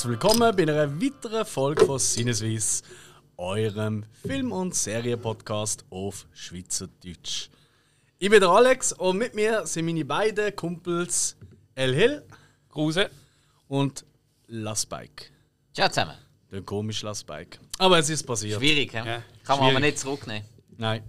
Herzlich willkommen bei einer weiteren Folge von Sinneswiss, eurem Film- und Serienpodcast auf Schweizerdeutsch. Ich bin der Alex und mit mir sind meine beiden Kumpels El Hill Gruse. und Lassbike. Ciao zusammen. Der komische Lassbike. Aber es ist passiert. Schwierig, ja? Ja, Kann man aber nicht zurücknehmen. Nein.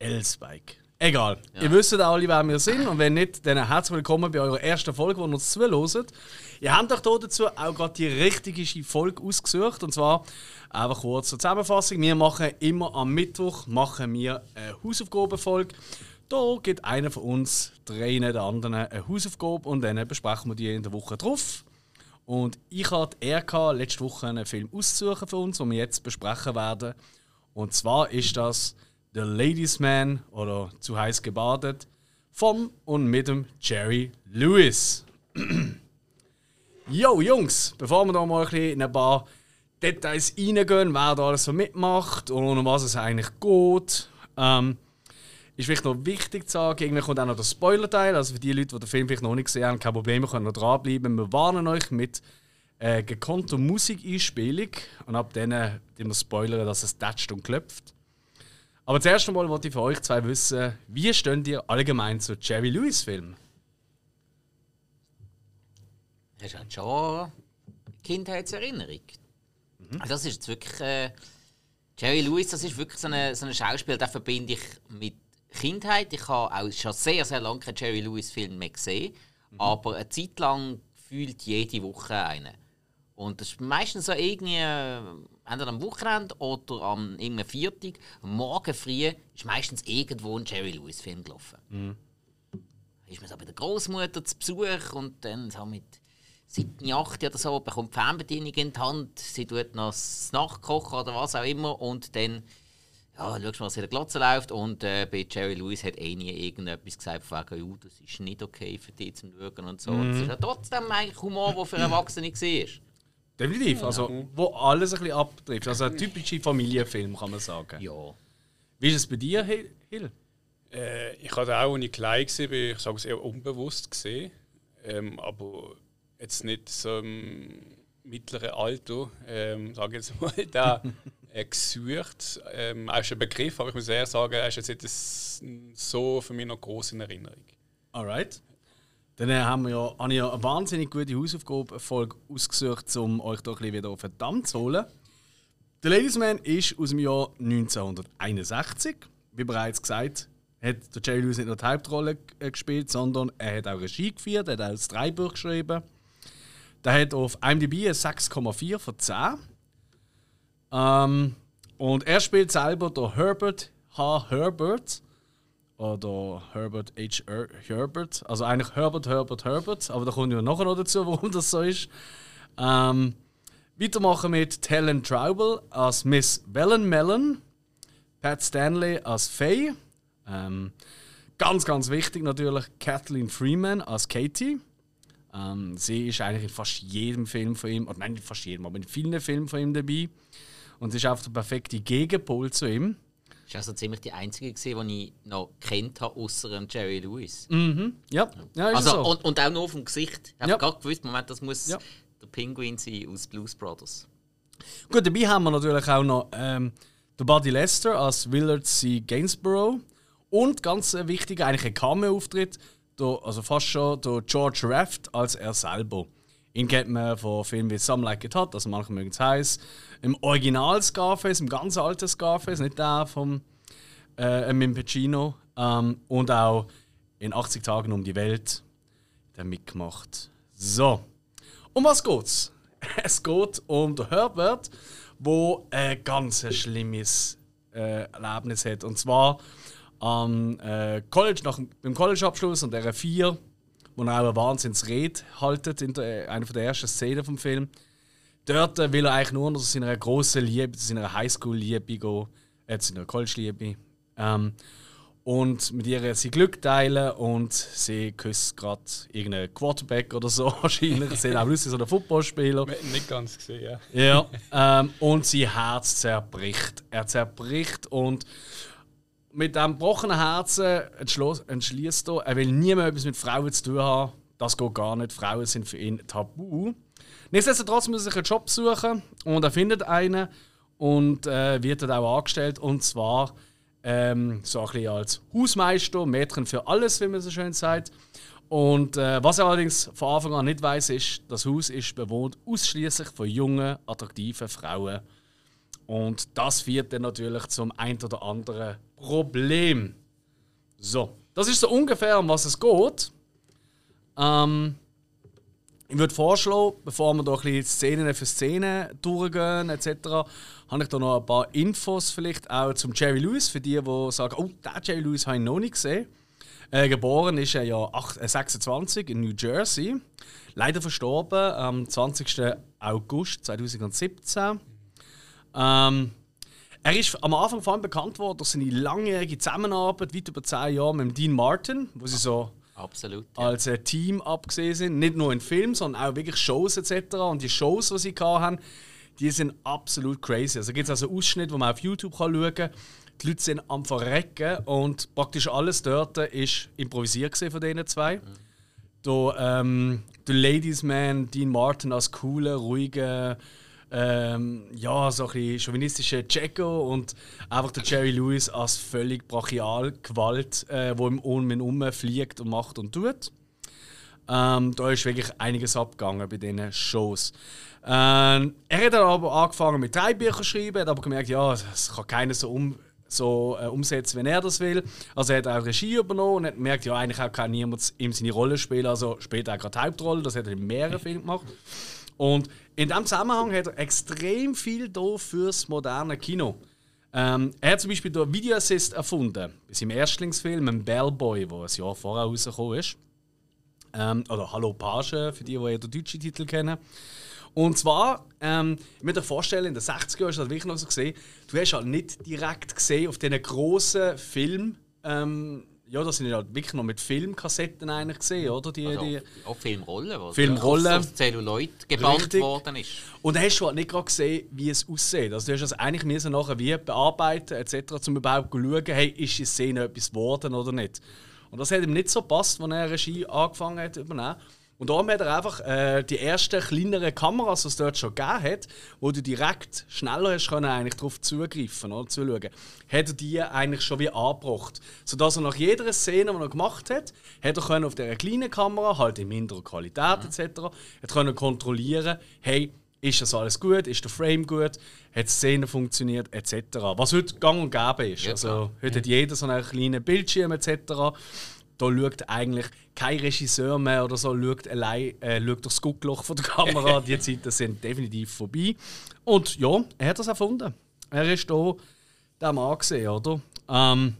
El-Spike. Egal. Ihr wisst alle, wer wir sind. Und wenn nicht, dann herzlich willkommen bei eurer ersten Folge, die ihr uns zuhört. Ihr habt euch hier dazu auch gerade die richtige Folge ausgesucht. Und zwar einfach kurz zur Zusammenfassung. Wir machen immer am Mittwoch machen wir eine Hausaufgabenfolge. Da gibt einer von uns, drei der anderen, eine Hausaufgabe und dann besprechen wir die in der Woche drauf. Und ich hatte die Ehre, letzte Woche einen Film auszusuchen für uns, den wir jetzt besprechen werden. Und zwar ist das The Ladies Man oder zu heiß gebadet vom und mit dem Jerry Lewis. Yo Jungs, bevor wir da mal ein in ein paar Details reingehen, wer da alles so mitmacht und um was es eigentlich geht, ähm, ist vielleicht noch wichtig zu sagen, irgendwie kommt auch noch der Spoiler-Teil. Also für die Leute, die den Film vielleicht noch nicht gesehen haben, kein Problem, wir können noch dranbleiben. Wir warnen euch mit äh, gekonnter Musikeinspielung und ab dann äh, wir spoilern, dass es tätscht und klopft. Aber zuerst einmal wollte ich von euch zwei wissen, wie steht ihr allgemein zu Jerry Lewis Filmen? Das ist halt schon Kindheitserinnerung. Das ist wirklich. Äh, Jerry Lewis, das ist wirklich so ein so eine Schauspiel, den verbinde ich mit Kindheit. Ich habe auch schon sehr, sehr lange keinen Jerry Lewis-Film mehr gesehen. Aber eine Zeit lang fühlt jede Woche einen. Und das ist meistens so irgendwie äh, entweder am Wochenende oder am irgendeinem Viertag. Am Morgen früh ist meistens irgendwo ein Jerry Lewis-Film gelaufen. ist man so bei der Großmutter zu Besuch und dann so mit 7, 8 oder so bekommt die Fernbedienung in die Hand, sie tut noch das Nachkochen oder was auch immer und dann ja, schaust mal, was in der Glotze läuft und äh, bei Jerry Lewis hat eh nie irgendetwas gesagt von wegen, «Ja, das ist nicht okay für dich zum Schauen und so. Und es ist ja trotzdem eigentlich Humor, der für Erwachsene war. Definitiv, also wo alles ein bisschen abtrifft. Also ein typischer Familienfilm, kann man sagen. Ja. Wie ist es bei dir, Hill? Äh, ich hatte auch, als ich klein war, ich sage es eher unbewusst gesehen. Ähm, aber jetzt nicht so im mittleren Alter, ähm, sage ich jetzt mal, da äh, gesucht. Ähm, auch schon ein Begriff, aber ich muss eher sagen, er ist jetzt nicht so für mich noch groß in Erinnerung. Alright. Dann haben wir ja, habe ich ja eine wahnsinnig gute Hausaufgabenfolge ausgesucht, um euch doch ein wieder auf den Damm zu holen. Der Ladies Man ist aus dem Jahr 1961. Wie bereits gesagt, hat der Jerry Lewis nicht nur die Hauptrolle äh, gespielt, sondern er hat auch Regie geführt, er hat auch das Drehbuch geschrieben. Der hat auf IMDb eine 6,4 von 10. Ähm, und er spielt selber der Herbert H. Herbert oder Herbert H. Er Herbert. Also eigentlich Herbert, Herbert, Herbert. Aber da kommen wir nachher noch dazu, warum das so ist. Ähm, weitermachen mit Helen Traubel als Miss Wellenmelon. Pat Stanley als Faye. Ähm, ganz, ganz wichtig natürlich Kathleen Freeman als Katie. Ähm, sie ist eigentlich in fast jedem Film von ihm, oder nein, nicht fast jedem, aber in vielen Filmen von ihm dabei. Und sie ist auch der perfekte Gegenpol zu ihm. Das war also ziemlich die einzige, gewesen, die ich noch kennt habe, außer Jerry Lewis. Ja, ja ist Also, so. und, und auch nur vom Gesicht. Ich habe Ja. gerade gewusst, Moment, das muss Ja. der Pinguin sein aus Blues Brothers. Gut, dabei haben wir natürlich auch noch ähm, den Buddy Lester als Willard C. Gainsborough. Und ganz wichtig, eigentlich ein Cameo-Auftritt, also fast schon der George Raft als er selber. Ihn kennt man von Filmen wie Some Like It Hot, also manche mögen es heiß. Im Original Scarface, im ganz alten Scarface, nicht der vom äh, mit Pacino. Ähm, und auch in 80 Tagen um die Welt der mitgemacht. So, um was geht's? Es geht um den Herbert, wo ein ganz schlimmes äh, Erlebnis hat. Und zwar am äh, College, nach, beim Collegeabschluss und der 4, wo er auch eine Wahnsinnsrede haltet in der, einer der ersten Szenen vom Film. Dort äh, will er eigentlich nur noch zu seiner grossen Liebe, zu seiner Highschool-Liebe gehen, äh, zu seiner College-Liebe. Ähm, und mit ihr sein Glück teilen und sie küsst gerade irgendeinen Quarterback oder so wahrscheinlich. Sie auch lustig so einen Footballspieler. Nicht ganz gesehen, ja. Ja, ähm, und sein Herz zerbricht. Er zerbricht und mit diesem gebrochenen Herzen entschließt er, er will nie mehr etwas mit Frauen zu tun haben. Das geht gar nicht. Frauen sind für ihn tabu. Nichtsdestotrotz muss er sich einen Job suchen und er findet einen und äh, wird dann auch angestellt und zwar ähm, so ein bisschen als Hausmeister, Mädchen für alles, wie man so schön sagt. Und äh, was er allerdings von Anfang an nicht weiß, ist, das Haus ist bewohnt ausschließlich von jungen, attraktiven Frauen. Und das führt dann natürlich zum ein oder anderen Problem. So, das ist so ungefähr, um was es geht. Ähm, ich würde vorschlagen, bevor wir da ein bisschen Szenen für Szenen durchgehen etc., habe ich da noch ein paar Infos vielleicht auch zum Jerry Lewis, für die, die sagen, oh, den Jerry Lewis habe ich noch nicht gesehen. Äh, geboren ist er ja 8, äh, 26 in New Jersey. Leider verstorben am 20. August 2017. Ähm, er ist am Anfang vor allem bekannt worden durch seine langjährige Zusammenarbeit, weit über 10 Jahre, mit Dean Martin, wo sie so Absolut. Ja. als ein Team abgesehen sind. Nicht nur in Filmen, sondern auch wirklich Shows etc. Und die Shows, die sie haben, die sind absolut crazy. Also gibt es also Ausschnitte, wo man auf YouTube kann schauen kann. Die Leute sind am Verrecken und praktisch alles dort ist improvisiert von diesen zwei. Mhm. Da, ähm, der Ladies Man, Dean Martin als cooler, ruhiger, ähm, ja, so ein bisschen chauvinistischer Jacko und einfach der Jerry Lewis als völlig brachial Gewalt, äh, wo im um ihn fliegt und macht und tut. Ähm, da ist wirklich einiges abgegangen bei diesen Shows. Ähm, er hat dann aber angefangen mit drei Büchern schreiben, hat aber gemerkt, ja, das kann keiner so, um, so äh, umsetzen, wenn er das will. Also er hat auch Regie übernommen und hat gemerkt, ja, eigentlich kann niemand ihm seine Rolle spielen. Also später auch gerade Hauptrolle, das hat er in mehreren Filmen gemacht. Und in diesem Zusammenhang hat er extrem viel da fürs moderne Kino. Ähm, er hat zum Beispiel den Video Assist erfunden, bei seinem Erstlingsfilm, ein Bellboy, der ein Jahr vorher rausgekommen ist. Ähm, oder Hallo Page, für die, die den deutschen Titel kennen. Und zwar, ähm, ich muss dir vorstellen, in den 60er Jahren hast du das wirklich noch so gesehen, du hast halt nicht direkt gesehen auf diesen grossen Film, ähm, ja, das sind ja wirklich noch mit Filmkassetten eigentlich gesehen, oder? Die, also, die auch Filmrollen, was Filmrollen. aus Celluloid gebaut Richtig. worden ist. Und dann hast du halt nicht gerade gesehen, wie es aussieht. Also du hast es eigentlich müssen nachher wie bearbeiten etc., um überhaupt zu schauen, hey, ist die Szene etwas geworden oder nicht. Und das hat ihm nicht so gepasst, als er Regie angefangen hat zu übernehmen. Und darum hat er einfach äh, die ersten kleineren Kameras, die es dort schon gegeben hat, wo du direkt schneller hast können, eigentlich darauf zugreifen oder zuschauen, hat er die eigentlich schon wie angebracht. Sodass er nach jeder Szene, die er gemacht hat, hat er können auf dieser kleinen Kamera, halt in minderer Qualität mhm. etc., hat können kontrollieren, hey, ist das alles gut, ist der Frame gut, hat die Szene funktioniert etc. Was heute gang und gäbe ist. Ja, also, heute hat jeder so einen kleinen Bildschirm etc da schaut eigentlich kein Regisseur mehr oder so, schaut allein äh, schaut durchs Guckloch von der Kamera. Die Zeiten sind definitiv vorbei. Und ja, er hat das erfunden. Er ist hier der Mann gesehen, oder? Ähm,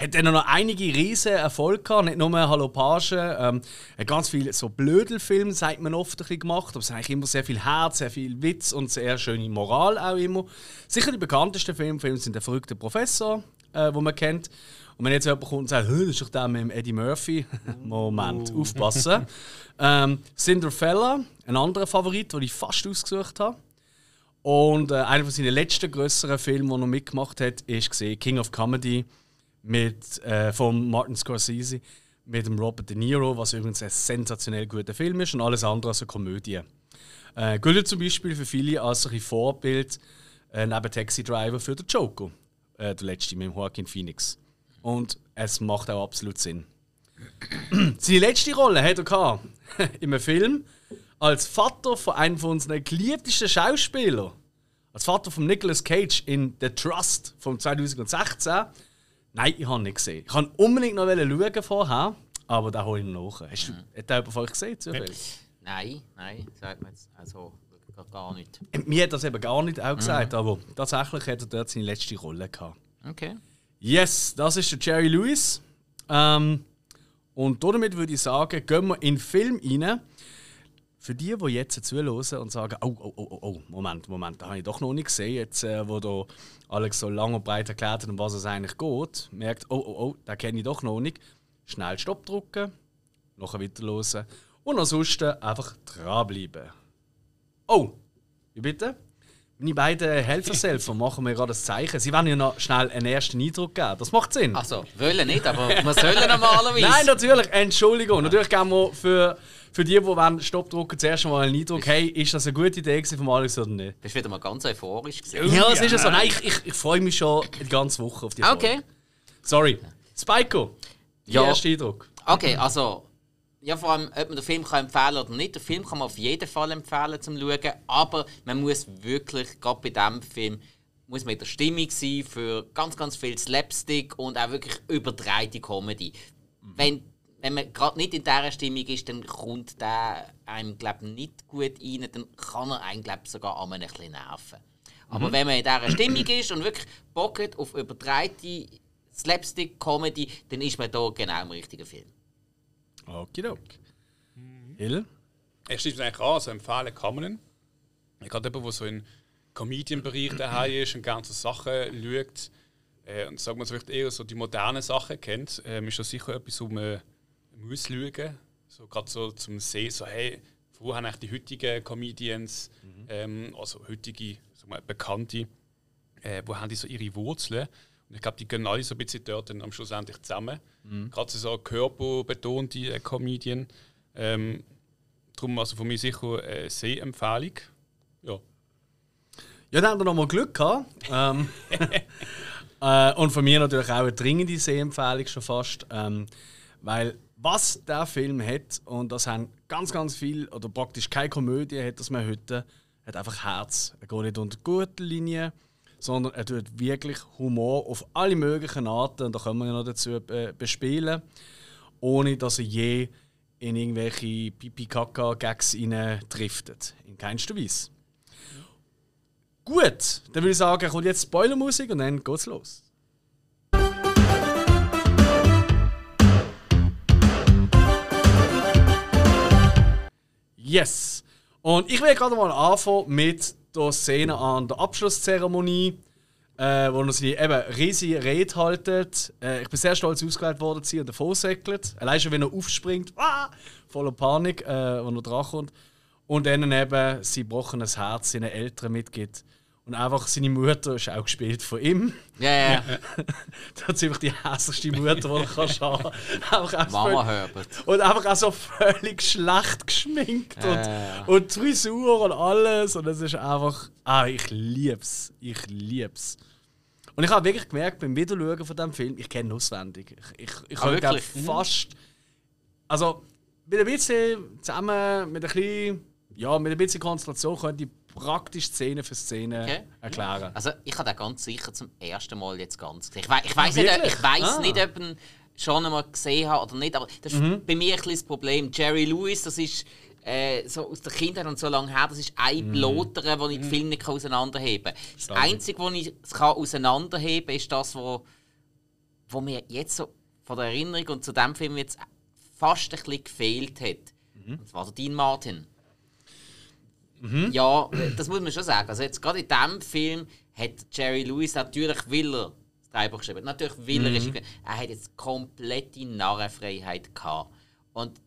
hat dann noch einige riesen Erfolge gehabt, nicht nur Hallo Page, ähm, ganz viele so Blödelfilme, sagt man oft ein bisschen gemacht, aber es ist eigentlich immer sehr viel Herz, sehr viel Witz und sehr schöne Moral auch immer. Sicher die bekanntesten Filme, Filme sind der verrückte Professor, äh, wo man kennt. Und wenn jetzt jemand kommt und sagt, das ist doch der mit Eddie Murphy, Moment, oh. aufpassen. ähm, Cinderella, ein anderer Favorit, den ich fast ausgesucht habe. Und äh, einer von seinen letzten größeren Filmen, den er mitgemacht hat, ist gesehen King of Comedy mit, äh, von Martin Scorsese mit dem Robert De Niro, was übrigens ein sensationell guter Film ist und alles andere als eine Komödie. Äh, gilt zum Beispiel für viele als ein Vorbild äh, neben Taxi Driver für den Joker, äh, der letzte mit Joaquin Phoenix. Und es macht auch absolut Sinn. Seine letzte Rolle hat er gehabt, in einem Film als Vater von einem von unseren geliebtesten Schauspielern. Als Vater von Nicolas Cage in The Trust von 2016. Nein, ich habe nicht gesehen. Ich wollte unbedingt noch schauen vorher, aber da hole ich noch nach. Hast du, mhm. Jemand von euch gesehen? Zufällig? Nein, nein, sagt man jetzt. Also, gar nicht. Mir hat das eben gar nicht auch gesagt, mhm. aber tatsächlich hat er dort seine letzte Rolle gehabt. Okay. Yes, das ist der Jerry Lewis. Ähm, und damit würde ich sagen, gehen wir in den Film rein. Für die, die jetzt zuhören und sagen, oh, oh, oh, oh, Moment, Moment, da habe ich doch noch nicht gesehen, jetzt, äh, wo da Alex so lang und breit erklärt hat, um was es eigentlich geht, merkt, oh, oh, oh, da kenne ich doch noch nicht. Schnell Stopp drücken, nachher weiter und ansonsten einfach dranbleiben. Oh, wie bitte? Meine beiden Helfershelfer machen mir gerade ein Zeichen. Sie wollen ja noch schnell einen ersten Eindruck geben. Das macht Sinn. Also, wollen nicht, aber wir sollen normalerweise. Nein, natürlich. Entschuldigung. Natürlich geben wir für, für die, die wollen Stopp drucken, zuerst mal einen Eindruck, hey, ist das eine gute Idee von Alex oder nicht? Bist wieder mal ganz euphorisch gewesen. Ja, es ist ja so. Nein, ich, ich, ich freue mich schon die ganze Woche auf die Folge. Okay. Sorry. Spiko, Ja. erster Eindruck. Okay, also. Ja, vor allem, ob man den Film kann empfehlen oder nicht. Den Film kann man auf jeden Fall empfehlen zum Schauen. Aber man muss wirklich, gerade bei diesem Film, muss man in der Stimmung sein für ganz, ganz viel Slapstick und auch wirklich überdrehte Comedy. Wenn, wenn man gerade nicht in dieser Stimmung ist, dann kommt der einem, glaube ich, nicht gut rein. Dann kann er einen, glaube sogar einmal ein bisschen nerven. Aber wenn man in dieser Stimmung ist und wirklich Bock hat auf überdrehte Slapstick-Comedy, dann ist man da genau im richtigen Film. Okidok. Hill? Er schließt mich eigentlich an, also empfehlen kann man ihn. Gerade jemand, der so in Comedian-Bereich daheim ist und gerne so Sachen schaut äh, und sagen wir so vielleicht eher so die modernen Sachen kennt, ähm, ist das sicher etwas, um äh, muss schauen. So gerade so zum Sehen, so hey, wo haben eigentlich die heutigen Comedians, ähm, also heutige, sagen wir, Bekannte, äh, wo haben die so ihre Wurzeln? Ich glaube, die gehen alle so ein bisschen dort dann am Schluss endlich zusammen. Gerade so körperbetonte äh, Comedian. Ähm, darum also von mir sicher eine Sehempfehlung. Ja. Ja, dann haben wir noch mal Glück gehabt. ähm, äh, und von mir natürlich auch eine dringende Sehempfehlung schon fast. Ähm, weil was der Film hat, und das haben ganz, ganz viel, oder praktisch keine Komödie hat das mehr heute, hat einfach Herz. Er geht nicht unter Gürtellinie, sondern er tut wirklich Humor auf alle möglichen Arten, und da können wir noch dazu äh, bespielen, ohne dass er je in irgendwelche Pipi-Kaka-Gags driftet. In keinster Weise. Gut, dann würde ich sagen, kommt jetzt Spoilermusik und dann geht's los. Yes! Und ich will gerade mal anfangen mit der Szene an der Abschlusszeremonie, äh, wo er seine eben riesige Rede haltet. Äh, ich bin sehr stolz, ausgewählt worden zu und davon säckelt. Allein schon, wenn er aufspringt, ah, voller Panik, äh, wenn er dran kommt. Und dann eben sein gebrochenes Herz seinen Eltern mitgibt. Und einfach seine Mutter ist auch gespielt von ihm. Ja, ja. Das ist ziemlich die hässlichste Mutter, die du kannst haben Einfach Mama Herbert. Und einfach auch so völlig schlecht geschminkt und, Ja. und die Frisur und alles. Und es ist einfach. Ah, ich lieb's. Ich lieb's. Und ich habe wirklich gemerkt, beim Wiederschauen von diesem Film, ich kenne ihn auswendig. Ich, ich, ich Ah, habe glaub, wirklich? fast. Also, mit ein bisschen zusammen, mit ein bisschen, ja, mit ein bisschen Konstellation könnte ich praktisch Szene für Szene Okay. erklären. Also ich habe den ganz sicher zum ersten Mal jetzt ganz gesehen. Ich, wei ich weiß nicht, ich weiss Ah. nicht, ob ich ihn schon einmal gesehen habe oder nicht, aber das ist Mhm. bei mir ein bisschen das Problem. Jerry Lewis, das ist äh, so aus der Kindheit und so lange her, das ist ein Mhm. Blotere, wo ich den Film nicht auseinanderheben kann. Das Einzige, was ich kann auseinanderheben kann, ist das, wo, wo mir jetzt so von der Erinnerung und zu dem Film jetzt fast ein bisschen gefehlt hat. Mhm. Und zwar der Dean Martin. Ja, das muss man schon sagen. Also jetzt gerade in diesem Film hat Jerry Lewis natürlich will er das Drehbuch geschrieben. Natürlich will er, mhm. er hat jetzt komplette Narrenfreiheit gehabt. Und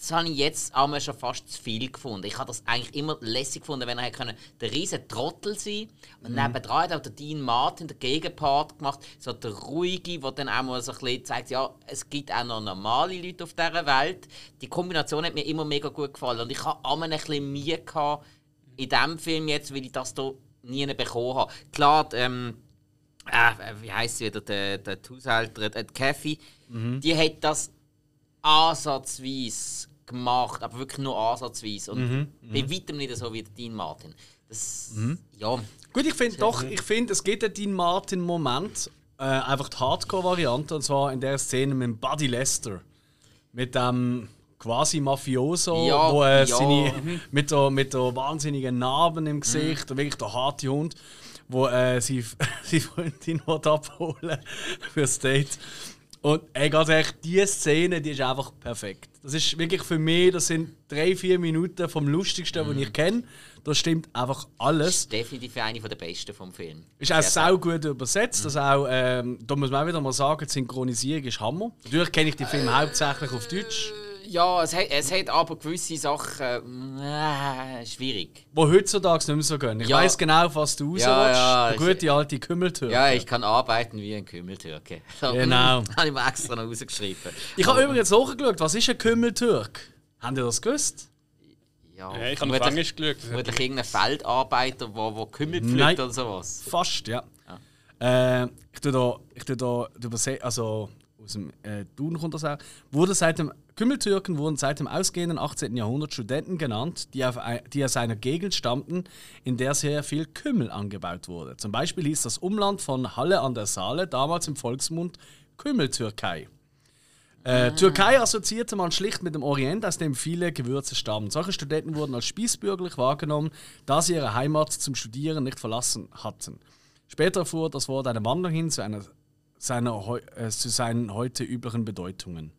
das habe ich jetzt einmal schon fast zu viel gefunden. Ich habe das eigentlich immer lässig gefunden, wenn er hätte können, der riesen Trottel sein Und nebendran hat auch der Dean Martin den Gegenpart gemacht, so der Ruhige, der dann auch mal so ein bisschen zeigt, ja, es gibt auch noch normale Leute auf dieser Welt. Die Kombination hat mir immer mega gut gefallen. Und ich habe einmal ein bisschen Mühe gehabt, in diesem Film jetzt, weil ich das hier nie bekommen habe. Klar, die, ähm, äh, wie heisst sie wieder, der, der die Haushälterin, äh, die Kathy, die hat das ansatzweise gemacht, aber wirklich nur ansatzweise. Und bei weitem nicht so wie der Dean Martin. Das, ja, Gut, ich finde doch, ich finde, es gibt einen Dean Martin-Moment, äh, einfach die Hardcore-Variante, und zwar in der Szene mit Buddy Lester. Mit dem quasi Mafioso, Ja, wo äh, ja. seine, mit, der, mit der wahnsinnigen Narben im Gesicht, und wirklich der harte Hund, wo äh, sie, seine Freundin abholen fürs Date. Und ey, ganz ehrlich, diese Szene, die ist einfach perfekt. Das ist wirklich für mich, das sind drei, vier Minuten vom lustigsten, was ich kenne. Da stimmt einfach alles. definitiv eine der besten vom Film. Ist auch Sehr gut übersetzt. Das auch, ähm, da muss man auch wieder mal sagen, die Synchronisierung ist Hammer. Natürlich kenne ich die Filme hauptsächlich auf Deutsch. Ja, es hat, es hat aber gewisse Sachen äh, schwierig. Wo heutzutage nicht mehr so gehen. Ich Ja. weiss genau, was du raus Ja, ja, ich- gute alte Kümmeltürke. Ja, ich kann arbeiten wie ein Kümmeltürke. Genau. habe ich mir extra noch rausgeschrieben. Ich habe übrigens nachgeschaut, was ist ein Kümmeltürk? Habt ihr das gewusst? Ja, Ja, ich habe auf Englisch geschaut. Vermutlich irgendein Feldarbeiter, der wo, wo Kümmel pflückt oder sowas. Fast, ja. Äh, ich tue da, ich tue da überse also aus dem äh, Duden kommt das auch. Wurde seit dem Kümmeltürken wurden seit dem ausgehenden 18. Jahrhundert Studenten genannt, die, auf, die aus einer Gegend stammten, in der sehr viel Kümmel angebaut wurde. Zum Beispiel hieß das Umland von Halle an der Saale damals im Volksmund Kümmeltürkei. Äh, Türkei assoziierte man schlicht mit dem Orient, aus dem viele Gewürze stammen. Solche Studenten wurden als spießbürgerlich wahrgenommen, da sie ihre Heimat zum Studieren nicht verlassen hatten. Später erfuhr das Wort eine Wandlung hin zu, einer, seiner, äh, zu seinen heute üblichen Bedeutungen.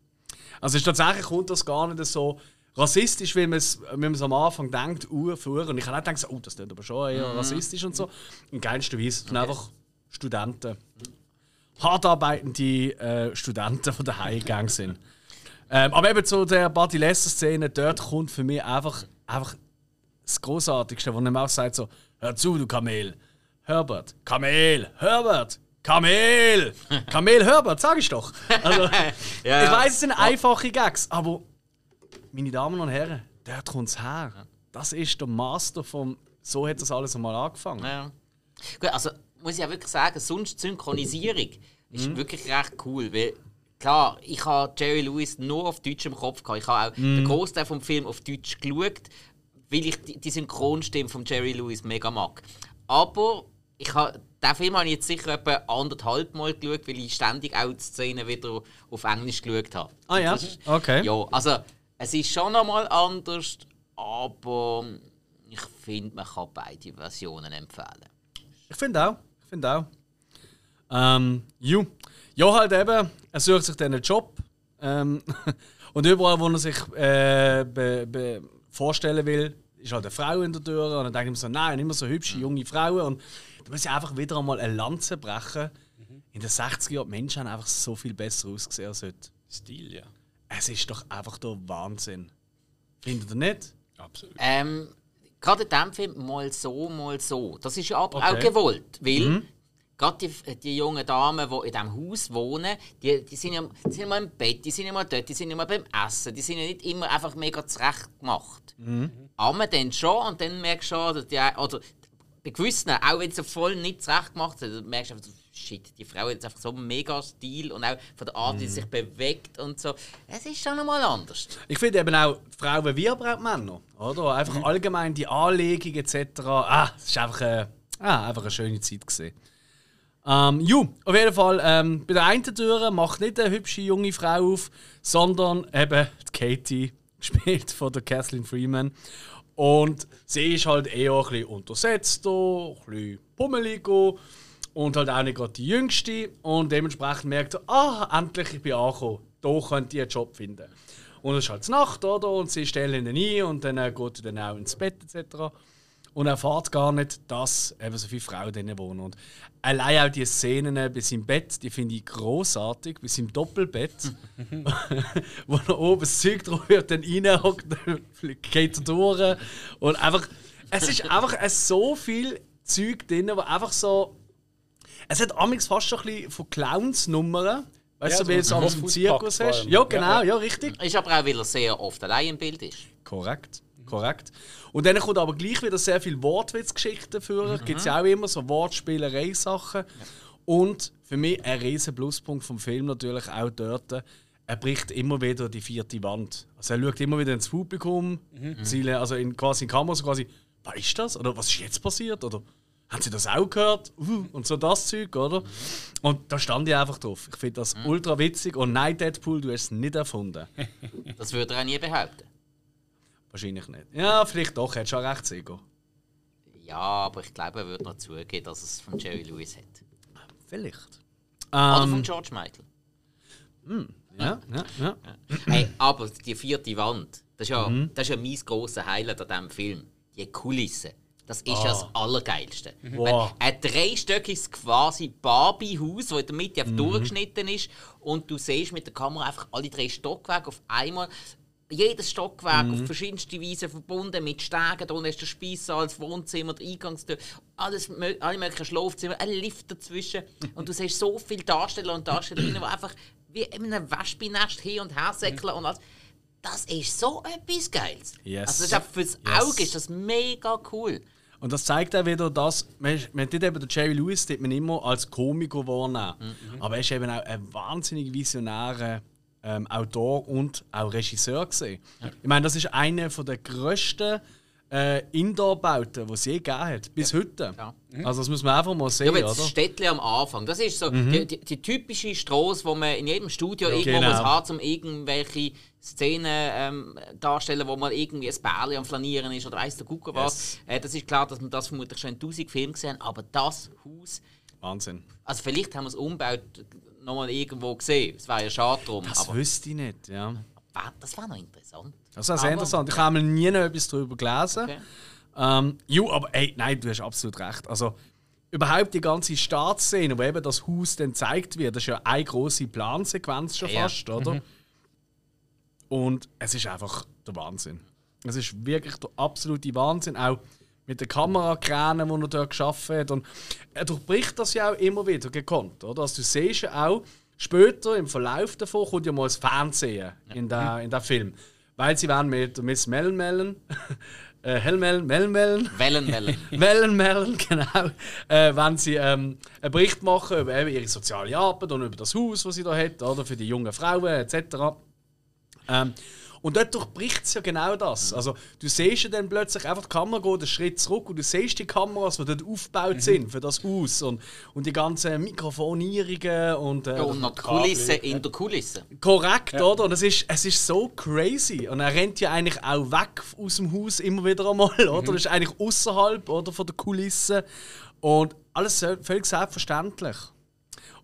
Also ist tatsächlich kommt das gar nicht so rassistisch, wie man es wie man es am Anfang denkt, uh, früher. Und ich habe auch gedacht, oh, das ist aber schon eher rassistisch und so. In keinster Weise. Es sind einfach Studenten. Hart arbeitende äh, Studenten, die daheim gegangen sind. Ähm, aber eben zu der Buddy Lester-Szene, dort kommt für mich einfach, einfach das Großartigste, wo er auch sagt: so, Hör zu, du Kamel. Herbert. Kamel. Herbert. Kamel. Kamel Herbert, sag ich doch. Also, Ja, ich weiß, es sind einfache Gags, aber meine Damen und Herren, dort kommt es her. Das ist der Master vom. So hat das alles einmal angefangen. Ja. Gut, also muss ich auch wirklich sagen, sonst Synchronisierung ist wirklich recht cool, weil klar, ich habe Jerry Lewis nur auf Deutsch im Kopf gehabt. Ich habe auch den Großteil vom Film auf Deutsch geschaut, weil ich die, die Synchronstimme von Jerry Lewis mega mag. Aber ich habe den Film habe ich jetzt sicher etwa anderthalb Mal geschaut, weil ich ständig auch die Szenen wieder auf Englisch geschaut habe. Ah ja, ist- okay. Ja, also es ist schon einmal anders, aber ich finde, man kann beide Versionen empfehlen. Ich finde auch. Ich finde auch. Ähm, ju. Ja, halt eben, er sucht sich einen Job. Ähm, und überall, wo er sich äh, be, be vorstellen will, ist halt eine Frau in der Tür. Und dann denke ich mir so, nein, immer so hübsche junge Frauen. Und da muss ich einfach wieder einmal eine Lanze brechen. In den 60er Jahren, die Menschen haben einfach so viel besser ausgesehen als heute. Stil, ja. Es ist doch einfach der Wahnsinn. Findet ihr nicht? Absolut. Ähm, gerade in diesem Film mal so, mal so. Das ist ja aber Okay. auch gewollt, weil gerade die, die jungen Damen, die in diesem Haus wohnen, die, die, sind ja, die sind immer im Bett, die sind immer dort, die sind immer beim Essen, die sind ja nicht immer einfach mega zurecht gemacht. Aber dann schon und dann merkst du schon, dass die, oder bei gewissen, auch wenn sie voll nicht zurecht gemacht sind, dann merkst du einfach, shit, die Frau hat jetzt einfach so einen mega Stil und auch von der Art, wie sie sich bewegt und so. Es ist schon einmal anders. Ich finde eben auch die Frauen wie aber auch Männer. Oder? Einfach allgemein die Anlegung etc. Ah, es ist einfach, äh, ah, einfach eine schöne Zeit gesehen. Ähm, ju, auf jeden Fall, ähm, bei der einen Tür macht nicht eine hübsche junge Frau auf, sondern eben die Katie, gespielt von der Kathleen Freeman. Und sie ist halt eher ein bisschen untersetzt, ein bisschen pummelig und halt auch nicht gerade die Jüngste. Und dementsprechend merkt er, ah, endlich ich bin angekommen, da könnte ich einen Job finden. Und es ist halt Nacht, oder? Und sie stellen ihn ein und dann äh, geht er dann auch ins Bett etc. Und er erfährt gar nicht, dass eben so viele Frauen drinnen wohnen. Und allein auch die Szenen bei seinem Bett, die finde ich großartig, bei seinem Doppelbett, wo er oben das Zeug drauf wird, dann reinhockt, dann geht er durch. Und einfach, es ist einfach so viel Zeug drin, wo einfach so. Es hat amigs fast schon ein bisschen von Clowns-Nummern. Weißt Ja, du, wie so du es am Zirkus hast? Ja, genau, ja. richtig. Ist aber auch, weil er sehr oft allein im Bild ist. Korrekt, korrekt. Und dann kommt aber gleich wieder sehr viel Wortwitzgeschichten für. Gibt es ja auch immer so Wortspielerei-Sachen. Und für mich ein riesen Pluspunkt vom Film natürlich auch dort. Er bricht immer wieder die vierte Wand. Also er schaut immer wieder ins Publikum, Ziele, also in, quasi in Kamera, so quasi, was ist das? Oder was ist jetzt passiert? Oder haben Sie das auch gehört? Uh, und so das Zeug, oder? Und da stand ich einfach drauf. Ich finde das ultra witzig. Und nein, Deadpool, du hast es nicht erfunden. Das würde er auch nie behaupten. Wahrscheinlich nicht. Ja, vielleicht doch, er hat schon recht, Sego. Ja, aber ich glaube, er würde noch zugeben, dass es von Jerry Lewis hat. Vielleicht. Oder von Ähm, George Michael. ja, ja, ja. Hey, aber die vierte Wand, das ist ja, Mhm. das ist ja mein grosses Highlight an diesem Film. Die Kulisse. Das ist ja Ah. das Allergeilste. Wow. Wenn Ein dreistöckiges quasi Barbie-Haus, das in der Mitte Mhm. durchgeschnitten ist und du siehst mit der Kamera einfach alle drei Stockwerke auf einmal. Jedes Stockwerk Mhm. auf verschiedenste Weise verbunden mit Stegen. Da unten ist der Speissaal, das Wohnzimmer, die Eingangstür, alles, alle möglichen Schlafzimmer, ein Lift dazwischen. Und du siehst so viele Darsteller und Darstellerinnen, die einfach wie in einem Wespennest hin und her säckeln und alles. das ist so etwas Geiles. Yes. Also das ist auch fürs Auge ist das mega cool. Und das zeigt auch wieder, dass man, man dort eben den Jerry Lewis dort man immer als Komiker wahrnehmen. Mhm. Aber er ist eben auch ein wahnsinnig visionärer ähm, Autor und auch Regisseur gesehen. Ich meine, das ist einer der grössten äh, Indoor-Bauten, die es je gegeben hat, bis heute. Ja. Also das muss man einfach mal sehen, Ja, aber das oder? Städtchen am Anfang, das ist so die, die, die typische Straße, wo man in jedem Studio irgendwo genau. muss haben, um irgendwelche Szenen ähm, darstellen, wo man irgendwie ein Bärli am Flanieren ist oder weiss der Gucker was. Äh, das ist klar, dass man das vermutlich schon in tausend Filmen gesehen aber das Haus, Wahnsinn. also vielleicht haben wir es umgebaut nochmal irgendwo gesehen, es wäre ja schade drum, Das aber wüsste ich nicht, ja. das wäre noch interessant. Das auch sehr interessant. Ich habe nie noch etwas darüber gelesen. Okay. Ähm, jo, aber ey, nein, du hast absolut recht. Also, überhaupt die ganze Startszene, wo eben das Haus dann gezeigt wird, das ist ja eine große Plansequenz schon Ja. fast, oder? Und es ist einfach der Wahnsinn. Es ist wirklich der absolute Wahnsinn, auch mit den Kamerakränen, die er dort geschaffen hat. Und er durchbricht das ja auch immer wieder gekonnt, oder? Also du siehst ja auch, später im Verlauf davon kommt ja mal das Fernsehen in der, in der Film. Weil sie werden mit Miss Melmellen, äh, Hellmellen, Melmellen, Wellen, Wellen. Wellenmelden, genau. Äh, wenn sie ähm, einen Bericht machen über eben ihre soziale Arbeit und über das Haus, das sie da hat, oder für die jungen Frauen etc. Ähm, und dort durchbricht es ja genau das. Also, du siehst ja dann plötzlich einfach, die Kamera geht einen Schritt zurück und du siehst die Kameras, die dort aufgebaut sind für das Haus und, und die ganzen Mikrofonierungen und. Äh, Und noch die Kulisse in der Kulisse. Korrekt, oder? Und es ist, es ist so crazy. Und er rennt ja eigentlich auch weg aus dem Haus immer wieder einmal, oder? Das ist eigentlich außerhalb oder, von der Kulisse. Und alles völlig selbstverständlich.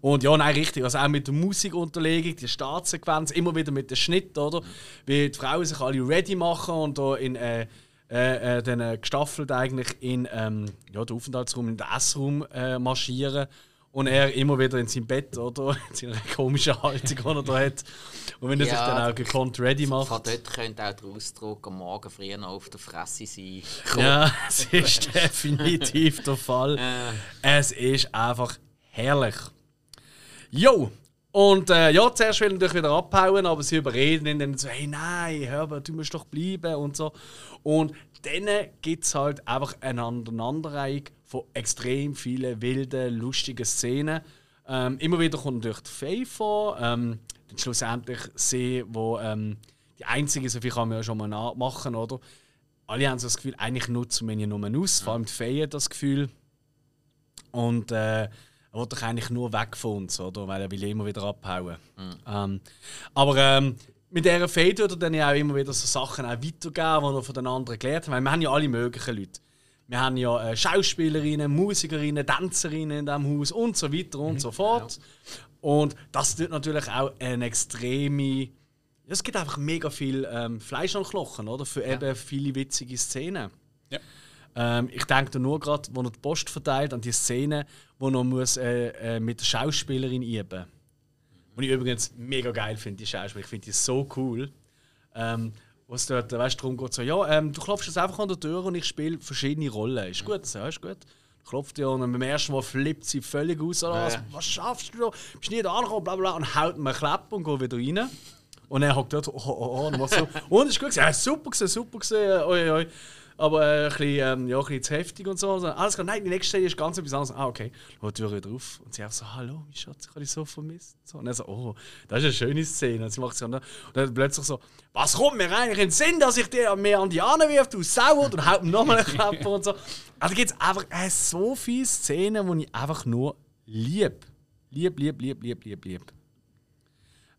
Und ja, nein, richtig. Also auch mit der Musikunterlegung, die Startsequenz, immer wieder mit dem Schnitt, oder? Wie die Frauen sich alle ready machen und da in äh, äh, äh, dann äh, gestaffelt eigentlich in ähm, ja, den Aufenthaltsraum, in den Essraum äh, marschieren. Und er immer wieder in seinem Bett, oder? In seiner komischen Haltung, die er da hat. Und wenn er sich Ja, dann auch gekonnt ready Von macht. dort könnte auch der Ausdruck am Morgen früh noch auf der Fresse sein. Ja, es ist definitiv der Fall. Es ist einfach herrlich. Jo! Und äh, ja, zuerst will er natürlich wieder abhauen, aber sie überreden ihn dann so: hey, nein, Herbert, du musst doch bleiben und so. Und dann gibt es halt einfach eine Aneinanderreihung von extrem vielen wilden, lustigen Szenen. Ähm, immer wieder kommt natürlich die Faye vor. Ähm, dann schlussendlich sie, wo ähm, die einzige, so viel kann man ja schon mal nachmachen, oder? Alle haben so das Gefühl, eigentlich nutzen wir ihn nur aus. Vor allem die Faye hat das Gefühl. Und äh, er will doch eigentlich nur weg von uns, oder? Weil er will immer wieder abhauen. Ähm, aber ähm, mit dieser Faye tut er dann ja auch immer wieder so Sachen auch weitergeben, die er von den anderen gelernt hat. Weil wir haben ja alle möglichen Leute. Wir haben ja äh, Schauspielerinnen, Musikerinnen, Tänzerinnen in diesem Haus und so weiter und so fort. Und das tut natürlich auch eine extreme. Ja, es gibt einfach mega viel ähm, Fleisch an Knochen, oder? Für eben viele witzige Szenen. Ja. Ähm, ich denke nur gerade, wo er die Post verteilt, an die Szene, wo er muss, äh, äh, mit der Schauspielerin üben Und ich übrigens mega geil finde, die Schauspielerin. Ich finde die so cool. Ähm, wo es dort, weißt du, darum geht, so, ja, ähm, du klopfst jetzt einfach an der Tür und ich spiele verschiedene Rollen. Ist gut, so, ist gut. Klopft ja und beim ersten Mal flippt sie völlig aus. Oder, was, was schaffst du da? Bist da angekommen, bla bla, und haut mir Klapp und geht wieder rein. Und er hockt dort, oh, oh, oh, und macht so, und ist gut gewesen, ja, super gewesen, super gewesen, oi, oi. Aber äh, ein, bisschen, ähm, ja, ein bisschen zu heftig und so. Also, alles klar, nein, die nächste Szene ist ganz etwas anderes. Ah, okay. Dann die Tür wieder auf und sie auch so, hallo, mein Schatz, ich habe dich so vermisst. So, und er so, oh, das ist eine schöne Szene. Und sie macht sich an, und dann plötzlich so, was kommt mir eigentlich in den Sinn, dass ich dir mehr an die Ahnen wirf, du Sau, und haut ihm nochmal einen Klapper und so. Also gibt es einfach äh, so viele Szenen, die ich einfach nur lieb. Lieb, lieb, lieb, lieb, lieb, lieb.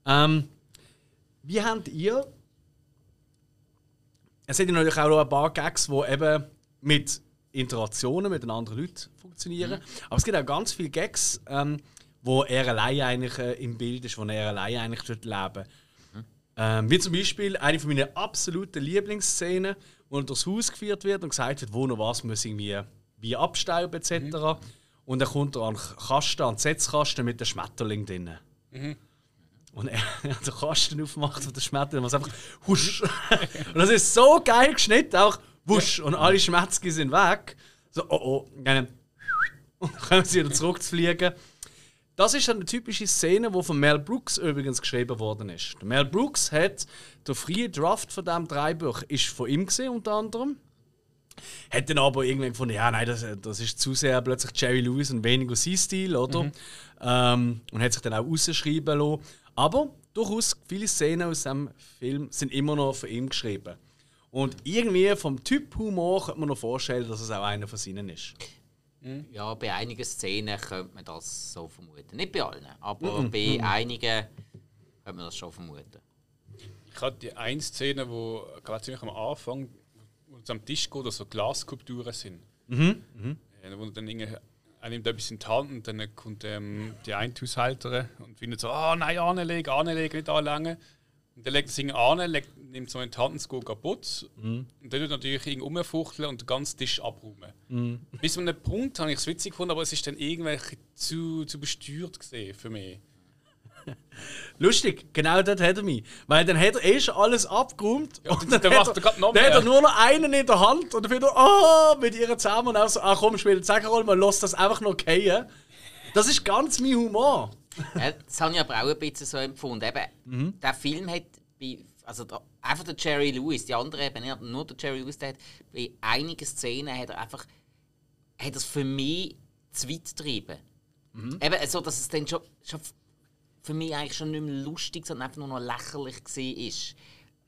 Ähm, wie habt ihr es hat ja natürlich auch noch ein paar Gags, die eben mit Interaktionen mit den anderen Leuten funktionieren. Aber es gibt auch ganz viele Gags, ähm, wo er allein eigentlich äh, im Bild ist, wo er allein eigentlich dort leben. Ähm, wie zum Beispiel eine von meinen absoluten Lieblingsszenen, wo er durchs Haus geführt wird und gesagt wird, wo noch was muss irgendwie wie abstauben etc. Und dann kommt er an den Kasten, an den Setzkasten mit dem Schmetterling drin. Und er hat den Kasten aufgemacht und der Schmetterling was einfach husch. und das ist so geil geschnitten, auch wusch. Und alle Schmetzki sind weg. So, oh oh. Und dann können sie wieder zurückfliegen. Das ist eine typische Szene, die von Mel Brooks übrigens geschrieben worden ist. Mel Brooks hat der freie Draft von diesem Dreibuch ist von ihm gesehen, unter anderem. Hat dann aber irgendwann gefunden, ja, nein, das, das ist zu sehr plötzlich Jerry Lewis und weniger sein Stil, oder? Ähm, und hat sich dann auch rausschreiben lassen. Aber durchaus viele Szenen aus diesem Film sind immer noch von ihm geschrieben. Und irgendwie vom Typ Humor könnte man noch vorstellen, dass es auch einer von seinen ist. Ja, bei einigen Szenen könnte man das so vermuten. Nicht bei allen, aber bei einigen könnte man das schon vermuten. Ich hatte die eine Szene, wo gerade ziemlich am Anfang, wo es am Tisch geht, wo so Glasskulpturen sind. Mhm. Wo dann irgendwie, er nimmt etwas in die Hand und dann kommt ähm, die eine Haushälterin und findet so, ah nein, anlegen, anlegen, nicht anlängen. Und dann legt er sich an, legt, nimmt so in die Hand und es geht kaputt. Und dann tut natürlich irgendwie rumfuchteln und den ganzen Tisch abräumen. Bis zu einem Punkt habe ich es witzig gefunden, aber es ist dann irgendwie zu, zu besteuert gesehen für mich. Lustig, genau dort hat er mich. Weil dann hat er eh schon alles abgeräumt Ja, und dann, dann hat, macht er noch dann hat er nur noch einen in der Hand und dann findet er, ah, mit ihr zusammen und auch so, ah komm, spiel die Rolle, man lässt das einfach noch fallen. Das ist ganz mein Humor. Ja, das habe ich aber auch ein bisschen so empfunden. Eben, Der Film hat bei, also der, einfach der Jerry Lewis, die anderen eben nicht, nur der Jerry Lewis, der hat bei einigen Szenen hat er einfach, hat es für mich zu weit getrieben. Eben so, dass es dann schon, schon für mich eigentlich schon nicht mehr lustig, sondern einfach nur noch lächerlich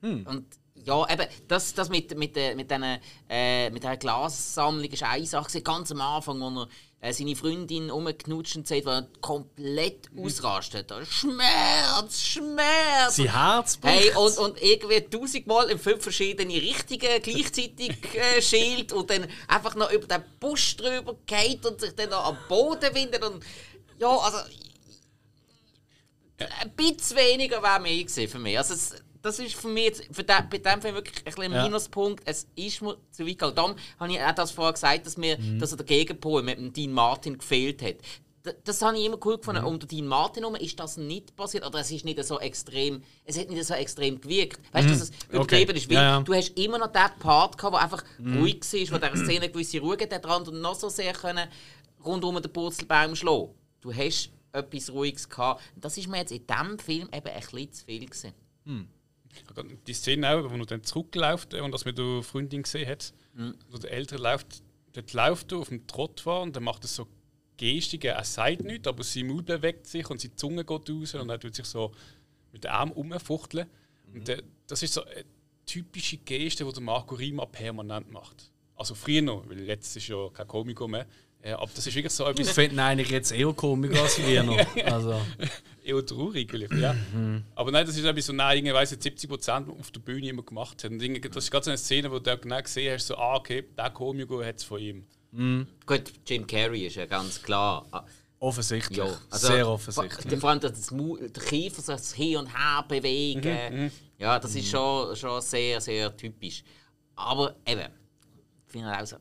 war. Und ja, eben, das, das mit, mit, der- mit, diesen, äh, mit dieser Glassammlung ist eine Sache. Ganz am Anfang, wo er äh, seine Freundin rumgeknutscht und sagt, wo er komplett ausrastet. Da, Schmerz, Schmerz! Sein Herz. Hey, und, und irgendwie tausendmal in fünf verschiedene Richtungen gleichzeitig äh, schielt und dann einfach noch über den Busch drüber geht und sich dann noch am Boden windet. Und, ja, also. Ein bisschen weniger wäre mehr gewesen für mich. Also, es, das ist für mich jetzt, für den, bei dem Film wirklich ein bisschen Ja. Minuspunkt. Es ist mir zu weit gegangen. Darum habe ich auch das vorher gesagt, dass, mir, Mhm. dass er der Gegenpol mit dem Dean Martin gefehlt hat. D- Das habe ich immer cool gefunden. Mhm. Um den Dean Martin herum ist das nicht passiert. Oder es ist nicht so extrem, es hat nicht so extrem gewirkt. Weißt du, dass es übertrieben ist? Weil Mhm. Ja, ja. du hast immer noch den Part gehabt, der einfach ruhig war, wo der Szene eine gewisse Ruhe gegeben hat, und noch so sehr können rundum den Purzelbaum schlagen. Du hast etwas Ruhiges gehabt. Das ist mir jetzt in diesem Film eben ein bisschen zu viel gewesen. Die Szene auch, wo er dann zurückläuft und das mit der Freundin gesehen hat, wo der Ältere läuft, dort läuft er auf dem Trott war und dann macht er so Gestiken, er sagt nichts, aber sein Mund bewegt sich und seine Zunge geht raus und er tut sich so mit den Armen umfuchteln. Und der, das ist so eine typische Geste, die der Marco Rima permanent macht. Also früher noch, weil jetzt ist ja kein Komiker mehr. Äh, aber das ist wirklich so Ich etwas finde ihn eigentlich jetzt eher komisch als früher noch. Also, eher traurig, vielleicht, ja. Aber nein, das ist etwas so, nein, ich weiss nicht, 70 Prozent auf der Bühne immer gemacht hat. Und irgendwie, das ist gerade so eine Szene, wo du genau gesehen hast, so, ah, okay, der Komiker hat es von ihm. Gut, Jim Carrey ist ja ganz klar. ah, offensichtlich. Ja, also, Sehr offensichtlich. vor allem das Mu der Kiefer so das Hin und Her bewegen. Ja, das ist schon, schon sehr, sehr typisch. Aber eben, ich finde auch so, äh,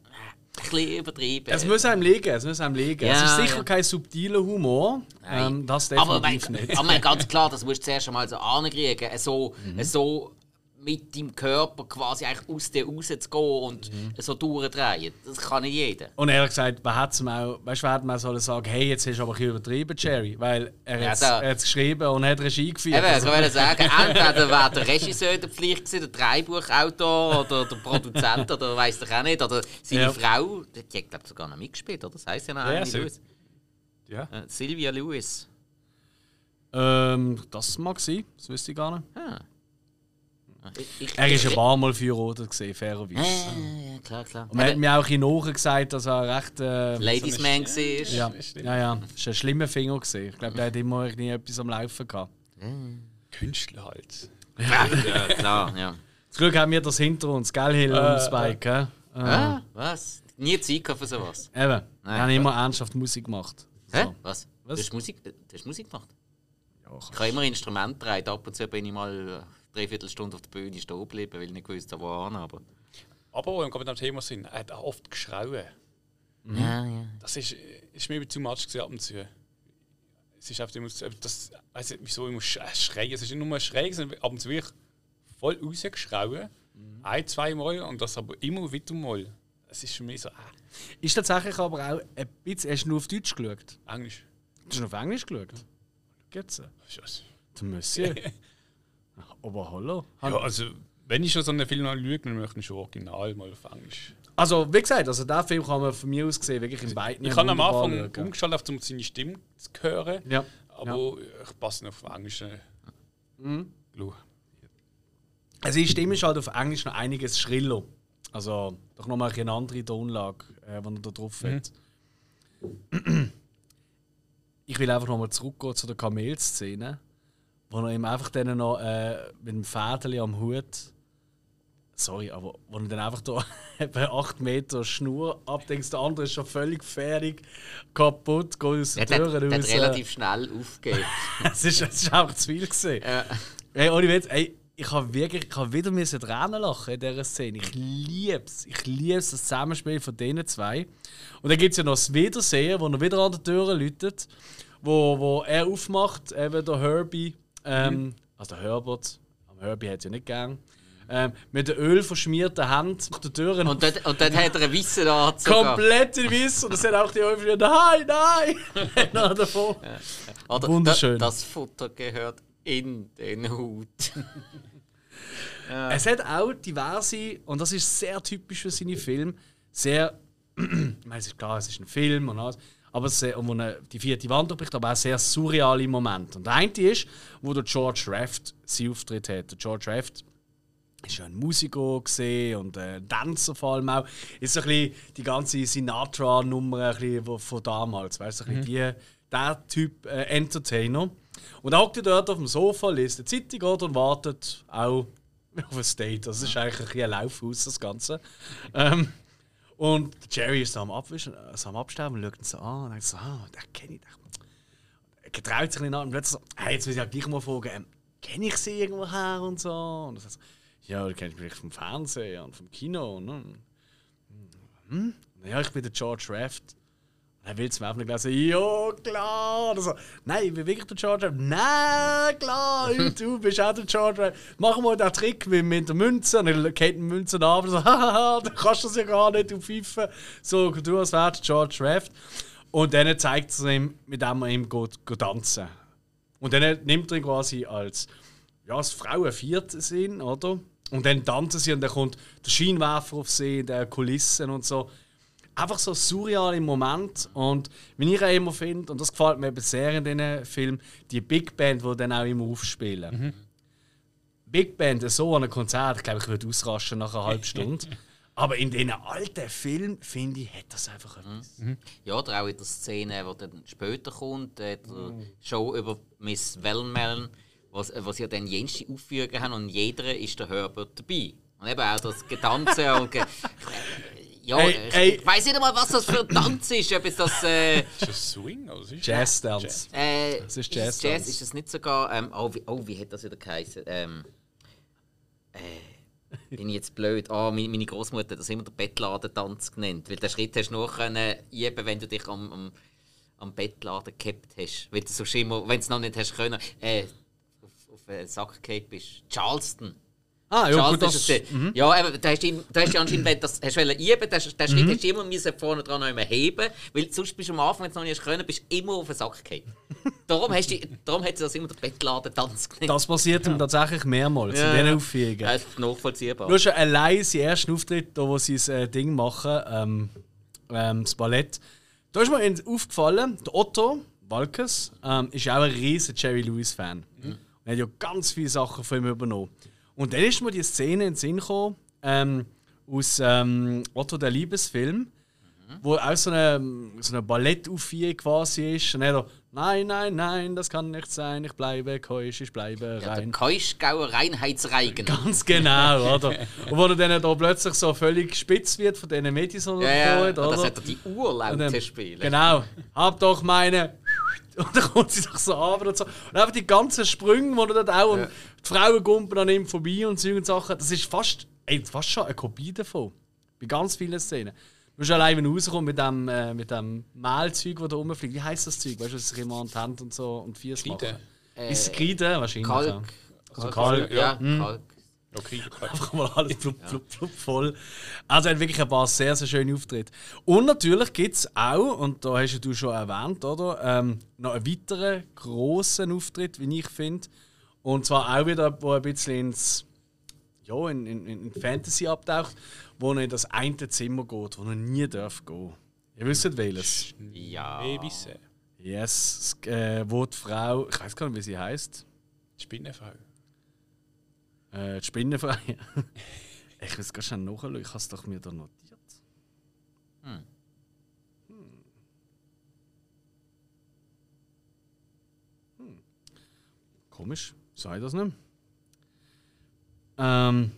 ein bisschen übertrieben. Es muss einem liegen, es muss einem liegen. es ist sicher ja. kein subtiler Humor. Nein. Ähm, das aber, definitiv mein, nicht. aber mein, ganz klar, das musst du zuerst einmal so ankriegen. So, so mit deinem Körper quasi eigentlich aus dir rauszugehen und so durchdrehen. Das kann nicht jeder. Und ehrlich gesagt, wer hat es auch, weißt, hätte sollen sagen, hey, jetzt hast du aber ein bisschen übertrieben, Jerry, weil er Ja, hat es geschrieben und hat Regie geführt. Eben, Also, ich wollte sagen, entweder wäre der Regisseur der Pflicht gewesen, der Drehbuchautor oder der Produzent oder weiss doch auch nicht, oder seine Ja. Frau, die hat glaube sogar noch mitgespielt, oder? Das heisst ja noch Ja, Lewis. Ja. Äh, Sylvia Lewis. ähm, das mag sein, das wüsste ich gar nicht. Ah. Ich, ich, Er ist ein paar Mal verheiratet gesehen, fairerweise. Äh, ja, klar, klar. Und man hat mir auch in Nachher gesagt, dass er recht. Äh, Ladies so war. ja, ja, ja, ist ein schlimmer Finger gesehen. Ich glaube, der hat immer irgendwie etwas am Laufen gehabt. Künstler halt. Ja, ja, klar, ja. Zum Glück haben wir das hinter uns, gell, Hill und Spike, gell? Äh, Ah, was? Nie Zeit gehabt für sowas. Eben, wir Nein, haben immer ernsthaft Musik gemacht. Hä? So. Was? Was? Du hast Musik, äh, du hast Musik gemacht? Ja, Ich habe immer Instrumente getragen. Ab und zu bin ich mal eine Dreiviertelstunde auf der Bühne stehen geblieben, weil ich nicht gewusst habe, wo hin, aber... Aber wenn wir gerade beim Thema sind, er hat auch oft geschrauen. Ja, ja. Das ist, ist mir zu much gewesen ab und zu. Es ist einfach immer, das, weiss nicht, wieso immer sch- äh, schreien. Es ist nicht nur schräg, sondern ab und zu wirklich voll rausgeschrauen. Ein, zwei Mal und das aber immer wieder mal. Es ist für mich so, äh, Ist tatsächlich aber auch ein bisschen. Hast du nur auf Deutsch geschaut? Englisch. Hast du noch auf Englisch geschaut? Geht's? Schuss. Der Monsieur. Aber hallo. Ja, also, wenn ich schon so einen Film anschaue, dann möchte ich schon original mal auf Englisch. Also, wie gesagt, also den Film kann man von mir aus gesehen wirklich in beiden Ich habe am Anfang schauen. umgeschaltet, um seine Stimme zu hören. Ja. Aber ich passe noch auf Englisch. Mhm. Also, die Stimme ist halt auf Englisch noch einiges schriller. Also, doch nochmal eine andere Tonlage, äh, die er da drauf hat. Ich will einfach nochmal zurückgehen zu der Kamelszene, wo er ihm einfach dann noch äh, mit dem Fädeli am Hut. Sorry, aber wo er dann einfach da etwa 8 Meter Schnur abdenkt, der andere ist schon völlig fertig, kaputt, geht aus Der, der, Tür der hat raus. relativ schnell aufgegeben. es, ist, es ist einfach zu viel gesehen. Ja. Hey, ohne Witz, ey, ich habe wirklich, ich habe wieder müssen Tränen lachen in dieser Szene. Ich liebe es. Ich liebe das Zusammenspiel von denen zwei. Und dann gibt es ja noch das Wiedersehen, wo er wieder an der Tür läutet, wo, wo er aufmacht, eben der Herbie, ähm, also der Herbert, aber Herbie hat es ja nicht gern, ähm, mit der Öl verschmierten Hand nach der Tür Und dort, und dort hat er einen weißen Anzug. an. komplett in Weiß und dann sind auch die Öl nein, nein! Davon. Oder, wunderschön. Da, das Futter gehört in den Hut. Es hat auch diverse, und das ist sehr typisch für seine Filme, sehr. ich meine, es ist klar, es ist ein Film und alles, aber sehr, wo er die vierte Wand bricht, aber auch sehr surreale Momente. Und der eine ist, wo der George Raft seinen Auftritt hat. Der George Raft ist ja ein Musiker gesehen und ein Tänzer vor allem auch. Ist so ein bisschen die ganze Sinatra-Nummer von- damals, weißt du, so ein bisschen wie der Typ äh, Entertainer. Und er hockt dort auf dem Sofa, liest eine Zeitung oder, und wartet auch auf ein Date. Das ist eigentlich ein, ein Laufhaus, das Ganze. Ähm, und Jerry ist so am, Abwischen, so am Absterben und schaut ihn so an und denkt so, ah, den kenne ich. Er getraut sich nicht an und plötzlich so, hey, jetzt will ich gleich mal fragen, ähm, kenne ich sie irgendwoher und so? Und er sagt so, ja, du kennst mich vielleicht vom Fernsehen und vom Kino. Ne? Hm? Ja, ich bin der George Raft. Er will es mir nicht gleich sagen, ja, klar. Oder so, Nein, ich bin wirklich der George Raft. Nein, klar, du bist auch der George Raft. Mach mal den Trick mit, mit der Münze. Und er geht die Münze ab und so, hahaha, dann kannst du das ja gar nicht, du Pfeife. So, du als wär der George Raft. Und dann zeigt es ihm, mit dem er ihm geht, geht tanzen. Und dann nimmt er ihn quasi als, ja, als Frauen viert Sinn, oder? Und dann tanzen sie und dann kommt der Scheinwerfer auf sie, der Kulissen und so. Einfach so surreal im Moment. Und wie ich auch immer finde, und das gefällt mir eben sehr in diesen Filmen, die Big Band, die dann auch immer aufspielen. Big Band, so an einem Konzert, ich glaube, ich würde ausrasten nach einer halben Stunde. Aber in diesen alten Filmen, finde ich, hat das einfach etwas. Ja, oder auch in der Szene, die dann später kommt, äh, der Show über Miss Wellmeln, was, was ja dann jenste Aufführungen haben und in jeder ist der Herbert dabei. Und eben auch das Getanze und ge ja, Ey, ich ey. weiß nicht einmal, was das für ein Tanz ist. Ob es das äh, Ist das Swing? Oder was ist Jazz Dance. äh, Das ist es Jazz Jazz, Dance. ist das nicht sogar ähm, oh, wie, oh, wie hat das wieder geheißen? Ähm, äh, bin ich jetzt blöd? Ah, meine, meine Großmutter hat das immer den Bettladentanz genannt, weil den Schritt hast du nur können üben, wenn du dich am, am, am Bettladen gehabt hast, weil du sonst immer, wenn du es noch nicht hast können, äh, auf, auf einen Sack gehabt bist. Charleston. Ah, ja, gut, das, ist es, äh, Ja, eben, da hast du, da hast du anscheinend, wenn du das hast wollen üben, den, Schritt Mhm. hast du immer müssen vorne dran noch heben, weil sonst bist du am Anfang, wenn du es noch nicht können, bist du immer auf den Sack gefallen. darum, hast du, darum hat sie das immer den Bettladentanz genannt. das passiert ihm tatsächlich mehrmals Ja. in diesen Aufführungen. Ja, ist nachvollziehbar. Nur schon allein sein ersten Auftritt, da, wo sie das äh, Ding machen, ähm, ähm, das Ballett. Da ist mir aufgefallen, der Otto Walkes ähm, ist auch ein riesen Jerry Lewis-Fan. Er hat ja ganz viele Sachen von ihm übernommen. Und dann ist mir die Szene in den Sinn gekommen, ähm, aus ähm, Otto der Liebesfilm, wo auch so eine, so eine Ballettaufführung quasi ist. Und er nein, nein, nein, das kann nicht sein, ich bleibe keusch, ich bleibe Ja, rein. Keuschgauer Reinheitsreigen. Ganz genau, oder? Und wo er dann da plötzlich so völlig spitz wird von diesen Medis, Ja, ja. freut, Und das oder? hat er die Urlaute Und dann- spielen. Genau, hab doch meine. Und dann kommt sie doch so ab und so. Und einfach die ganzen Sprünge, die er dort auch. Und die Frauen gumpen an ihm vorbei und so und Sachen. Das ist fast, ey, fast schon eine Kopie davon. Bei ganz vielen Szenen. Du musst allein, wenn du rauskommst mit dem, äh, mit dem Mehlzeug, das da rumfliegt. Wie heisst das Zeug? Weißt du, was sich immer an die Hände und so und Kreide. machen? Ist es Kreide? Wahrscheinlich. Kalk. ja. Also Kalk. Kalk, Ja, ja. Kalk. Okay, Einfach mal alles flup, flup, flup voll. Also er hat wirklich ein paar sehr, sehr schöne Auftritte. Und natürlich gibt es auch, und da hast du schon erwähnt, oder? Ähm, noch einen weiteren grossen Auftritt, wie ich finde. Und zwar auch wieder, wo ein bisschen ins ja, in, in, in Fantasy abtaucht, wo er in das eine Zimmer geht, wo er nie darf gehen. Ihr wisst welches? Ja. Yes, es, äh, wo die Frau, ich weiß gar nicht, wie sie heißt. Spinnenfrau. Äh, die Spinnenfrei. ich muss ganz schnell nachschauen, ich habe es doch mir da notiert. Hm. Hm. Komisch, sei das nicht. Ähm.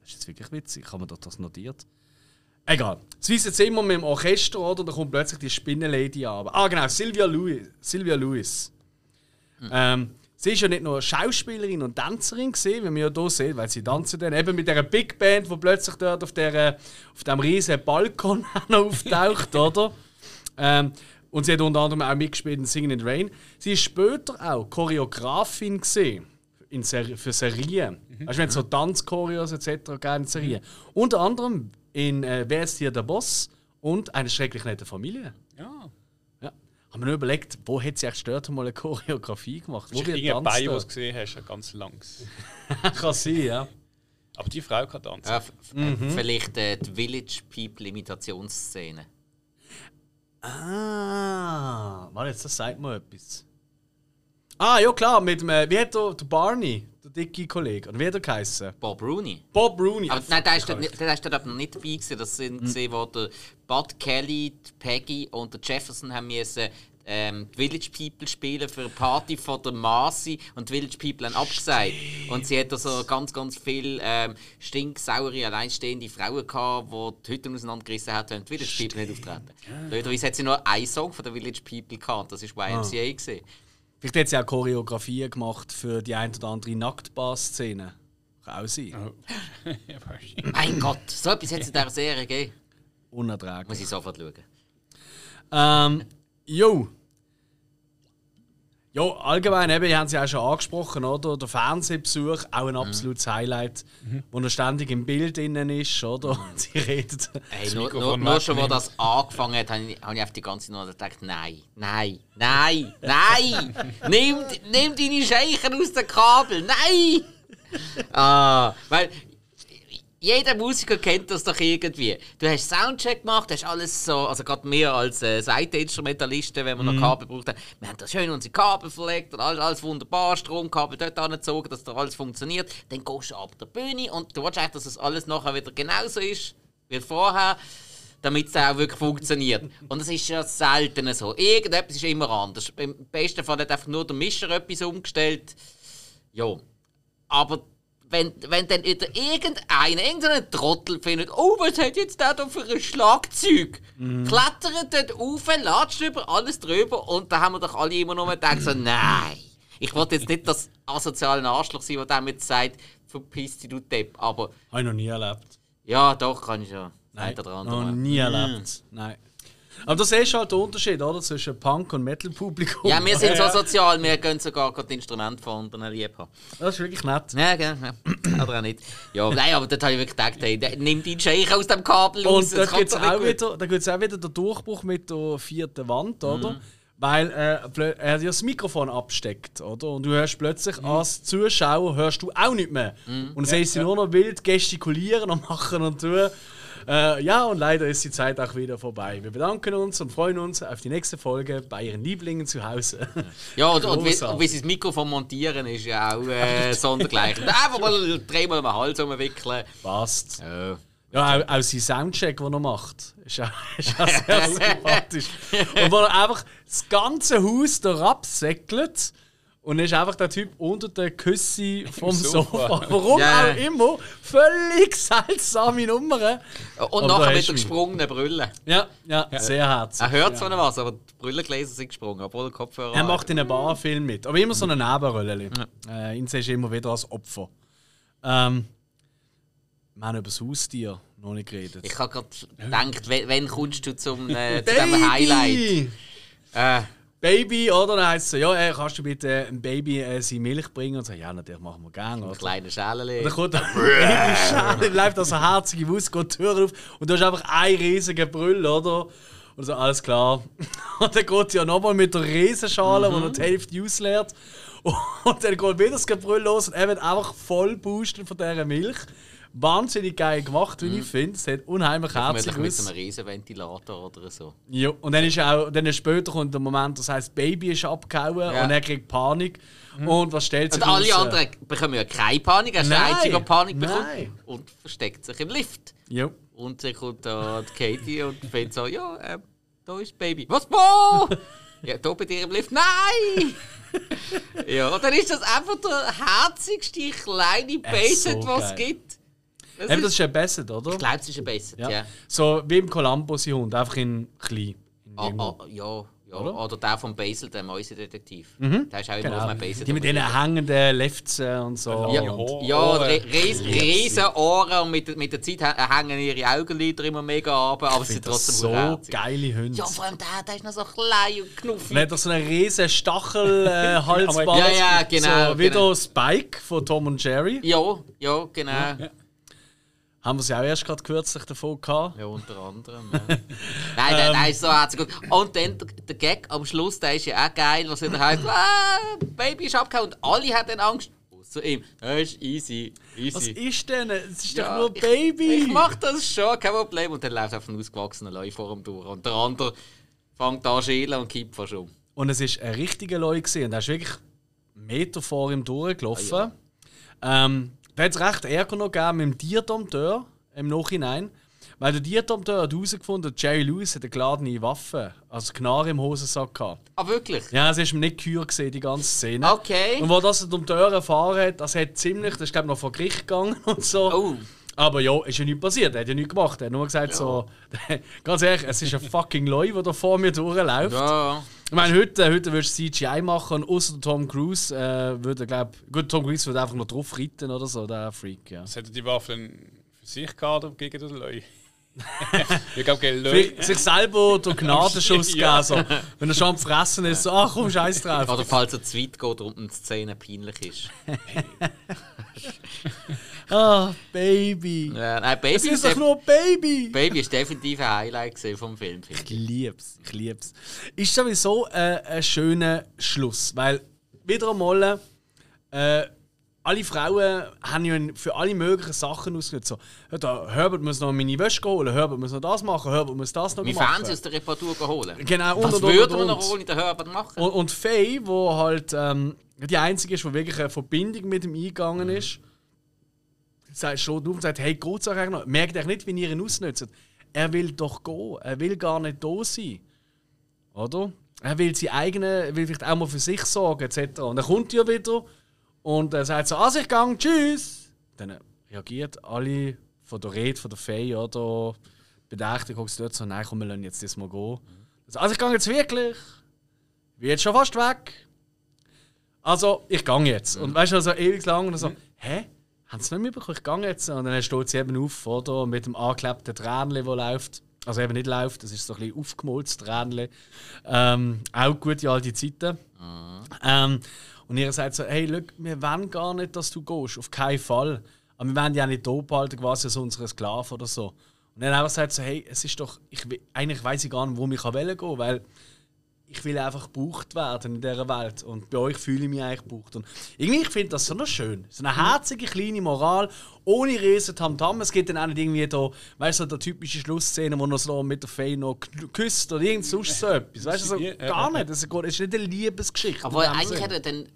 Das ist jetzt wirklich witzig, ich habe mir doch das notiert. Egal. Das weiße Zimmer mit dem Orchester, oder? Da kommt plötzlich die Spinnenlady an. Ah, genau, Sylvia Lewis. Sylvia Lewis. Ähm, sie ist ja nicht nur Schauspielerin und Tänzerin gesehen, wie wir ja hier sehen, weil sie tanzen dann eben mit dieser Big Band, die plötzlich dort auf, der, auf dem riesen Balkon auftaucht, oder? Ähm, und sie hat unter anderem auch mitgespielt in Singing in the Rain. Sie ist später auch Choreografin gesehen in Ser für Serien. Mhm. Du, wenn so Tanzchoreos etc. gerne Serien. Unter anderem in äh, Wer ist hier der Boss und eine schrecklich nette Familie. Ja. Haben wir nur überlegt, wo hat sie echt dort mal eine Choreografie gemacht? Wo Wo wird tanzt Bein, was du gesehen hast, ganz langs. Kann sein, ja. Aber die Frau kann tanzen. Ja, f- f- Vielleicht äh, die Village People Imitationsszene. Ah, warte, jetzt das sagt mir etwas. Ah, ja klar, mit dem, äh, wie hat der, der Barney, der dicke Kollege, und wie hat er geheißen? Bob Rooney. Bob Rooney. Aber nein, der ist dort nicht, der ist dort aber noch nicht dabei gewesen. Das sind gesehen, wo der Bud Kelly, die Peggy und der Jefferson haben müssen ähm, die Village People spielen für eine Party von der Marcy und die Village People haben abgesagt. Und sie hat also ganz, ganz viele ähm, stinksaure, alleinstehende Frauen gehabt, die die Hütten auseinandergerissen haben, wenn die Village People nicht auftreten. Blöderweise hat sie nur einen Song von der Village People gehabt, das war YMCA. gewesen. Vielleicht hat sie auch Choreografien gemacht für die ein oder andere Nacktbar-Szene. Kann auch sein. wahrscheinlich. Mein Gott, so etwas hat es in dieser Serie gegeben. Muss Unerträglich. ich sofort schauen. Ähm, jo. Jo, allgemein, eben, ihr habt es ja auch schon angesprochen, oder? Der Fernsehbesuch, auch ein absolutes Highlight, wo er ständig im Bild innen ist, oder? Und sie redet. Hey, nur, nur, nur schon, wo das angefangen hat, habe ich, hab ich auf die ganze Zeit gedacht, nein, nein, nein, nein! nimm, nimm deine Scheichen aus dem Kabel, nein! Ah, weil jeder Musiker kennt das doch irgendwie. Du hast Soundcheck gemacht, hast alles so, also gerade mehr als äh, Seiteninstrumentalisten, wenn wir noch Kabel braucht haben. Wir haben da schön unsere Kabel verlegt und alles, alles wunderbar, Stromkabel dort angezogen, dass da alles funktioniert. Dann gehst du ab der Bühne und du willst eigentlich, dass es alles nachher wieder genauso ist wie vorher damit es auch wirklich funktioniert. Und es ist ja selten so. Irgendetwas ist immer anders. Im besten Fall hat einfach nur der Mischer etwas umgestellt. Ja. Aber wenn, wenn dann wieder irgendeiner, irgendein Trottel findet, oh, was hat jetzt der da für ein Schlagzeug? Klettert dort rauf, latscht über alles drüber und da haben wir doch alle immer nur gedacht, so, nein. Ich wollte jetzt nicht das asoziale Arschloch sein, der damit sagt, verpiss dich, du Depp. Aber Habe ich noch nie erlebt. ja, doch, kann ich ja. Nein, noch nie erlebt. Nein. Aber das ist halt der Unterschied, oder? Zwischen Punk- und Metal-Publikum. Ja, wir sind so sozial, wir können sogar gerade Instrumente von anderen lieb haben. Das ist wirklich nett. Ja, gell, ja. Oder auch nicht. Ja, nein, aber dort habe ich wirklich gedacht, hey, nimm deinen Scheich aus dem Kabel raus. Und da gibt es auch, wieder- da gibt's auch wieder den Durchbruch mit der vierten Wand, oder? Weil äh, er ja das Mikrofon absteckt, oder? Und du hörst plötzlich als Zuschauer hörst du auch nicht mehr. Und dann siehst du nur noch wild gestikulieren und machen und tun. Äh, ja, und leider ist die Zeit auch wieder vorbei. Wir bedanken uns und freuen uns auf die nächste Folge bei Ihren Lieblingen zu Hause. Ja, und, und, wie, und wie sie das Mikrofon montieren, ist ja auch äh, sondergleichen. Einfach mal dreimal den Hals umwickeln. Passt. Ja. Ja, auch, auch sein Soundcheck, den er macht, ist auch, ist auch sehr sympathisch. Und wo er einfach das ganze Haus da absäckelt und ist einfach der Typ unter der Küsse vom Sofa. Sofa. Warum Ja. auch immer. Völlig seltsame Nummern. Und Aber nachher mit der gesprungenen Brille. Ja, ja, sehr herzig. Er hört zwar noch was, aber die Brillengläser sind gesprungen, obwohl der Kopfhörer Er macht in einem Barfilm mit, aber immer so eine Nebenrolle. Äh, ihn siehst du immer wieder als Opfer. Ähm, wir haben über das Haustier noch nicht geredet. Ich habe gerade gedacht, wenn, wenn kommst du zum, äh, zu diesem Highlight? Äh, Baby, oder? Dann heisst es so, ja, ey, kannst du bitte ein Baby äh, seine Milch bringen? Und so, ja, natürlich machen wir gerne. Ein oder? kleines Schälchen. Dann kommt ein Babyschale, läuft also herzige Maus, geht die Tür auf und du hast einfach einen riesigen Brüll, oder? Und so, alles klar. Und dann geht sie ja nochmal mit der Riesenschale, wo er die Hälfte ausleert. Und dann geht wieder das Gebrüll los und er wird einfach voll boosten von dieser Milch. Wahnsinnig geil gemacht, wie ich finde. Es hat unheimlich mit aus. so einem Riesenventilator oder so. Ja, und dann ist auch, dann später kommt der Moment, das heißt, Baby ist abgehauen Ja. und er kriegt Panik. Und was stellt sich Und alle raus? anderen bekommen ja keine Panik, er ist der Einzige, der Panik bekommt. nein. Und versteckt sich im Lift. Ja. Und dann kommt da die Katie und findet so, ja, äh, da ist das Baby. Was, wo? ja, da bei dir im Lift. Nein! ja, und dann ist das einfach der herzigste kleine Basset, so was es gibt. Das Eben, ist, das ist ein Basset, oder? ich glaube, es ist ein Basset, ja. Ja. So wie im Columbo sein Hund, einfach in klein. In Ah, ah, ja, ja. Oder? Oder? der von Basil, der Mäusedetektiv. Der ist auch immer auf Genau. einem Basset. Die mit den hängenden Lefts äh, und so. Ja. Und- Ja, oh, re äh, ries riesen Ohren und mit, der- mit der Zeit hä- hängen ihre Augenlider immer mega ab, aber Ich sie sind trotzdem so herzig. geile Hunde. Ja, vor allem der, der ist noch so klein und knuffig. Und hat er so einen riesen Stachel-Halsband. Ja, ja, genau, So wie genau. der Spike von Tom und Jerry. Ja, ja, genau. Ja, Haben wir sie auch erst gerade kürzlich davon gehabt. unter anderem. Ja. nein, nein, nein, ist so herzig gut. Und dann der, Gag am Schluss, der ist ja auch geil, was wieder heißt, ah, Baby ist abgehauen und alle haben dann Angst. Außer ihm. Das ist easy, Was easy. ist denn? Es ist Ja, doch nur ich- Baby. Ich mach das schon, kein Problem. Und dann läuft einfach ein ausgewachsener Leu vor ihm durch. Und der andere fängt an schälen und kippt fast um. Und es war ein richtiger Leu. Und er ist wirklich einen Meter vor ihm durchgelaufen. ähm, da hat es recht Ärger noch gegeben mit dem Tierdompteur im Nachhinein. Weil der Tierdompteur hat herausgefunden, Jerry Lewis hat eine geladene Waffe, also Knarre im Hosensack gehabt. Ah, wirklich? Ja, es ist nicht gehört gesehen, die ganze Szene. Okay. Und wo das der Dompteur erfahren hat, das hat ziemlich, das ist glaube ich noch vor Gericht gegangen und so. Oh. Aber ja, ist ja nichts passiert, er hat ja nichts gemacht. Er hat nur gesagt so, ganz ehrlich, es ist ein fucking Leu, der da vor mir durchläuft. Ja. Ich meine, heute, heute würdest du CGI machen und außer Tom Cruise äh, würde, glaube gut, Tom Cruise würde einfach noch drauf reiten oder so, der Freak, ja. Was hätte die Waffe denn für sich gehabt oder gegen den Leu? ich glaube, gegen Leu. Sich selber den Gnadenschuss Ja. geben, so. wenn er schon am Fressen ist, so, ach komm, scheiß drauf. Oder falls er zu weit geht und die Szene peinlich ist. Ah, Baby. Ja, nein, Baby, Es ist doch nur Baby. Baby ist definitiv ein Highlight vom Film, Ich lieb's, ich lieb's. Ist sowieso äh, ein schöner Schluss, weil wieder einmal äh, alle Frauen haben ja für alle möglichen Sachen ausgenutzt. So, ja, Herbert muss noch meine Wäsche holen, Herbert muss noch das machen, Herbert muss das noch Wie machen. Fernsehen aus der Reparatur holen. Genau, und, Was und, und, würde und, man noch ohne den Herbert machen? Und, und Faye, wo halt ähm, die einzige ist, die wirklich eine Verbindung mit ihm eingegangen ist, sagt schon auf und sagt, hey, geht's euch noch? Merkt euch nicht, wie ihr ihn ausnutzt. Er will doch gehen. Er will gar nicht da sein. Oder? Er will seine eigene, er will vielleicht auch mal für sich sorgen, etc. Und dann kommt er wieder und er sagt so, also ich gang, tschüss. Dann reagiert alle von der Rede von der Faye oder bedächtig, guckst du dort so, nein, komm, wir lassen jetzt das mal gehen. Also, also ich gang jetzt wirklich. Bin jetzt schon fast weg. Also, ich gang jetzt. Und weißt du, so ewig lang und so, hä? Haben sie nicht mitbekommen? Ich gang jetzt. Und dann steht sie eben auf, oder? Mit dem angeklebten Tränchen, das läuft. Also eben nicht läuft, das ist so ein bisschen aufgemolztes Tränchen. Ähm, auch gute alte Zeiten. Ähm, und ihr sagt so, hey, look, wir wollen gar nicht, dass du gehst. Auf keinen Fall. Aber wir wollen auch nicht da behalten, quasi als unsere Sklaven oder so. Und dann einfach sagt so, hey, es ist doch, ich, eigentlich weiß ich gar nicht, wo ich gehen will, weil ich will einfach gebraucht werden in dieser Welt. Und bei euch fühle ich mich eigentlich gebraucht. Und irgendwie, ich finde das so noch schön. So eine herzige, kleine Moral, ohne riesen Tamtam. Es gibt dann auch nicht irgendwie da, weißt du, so der typische Schlussszene, wo er so mit der Faye noch kü- küsst oder irgend sonst so etwas. Weißt du, so, gar nicht. Das ist es ist nicht eine Liebesgeschichte. Aber eigentlich Sinn. hat er dann.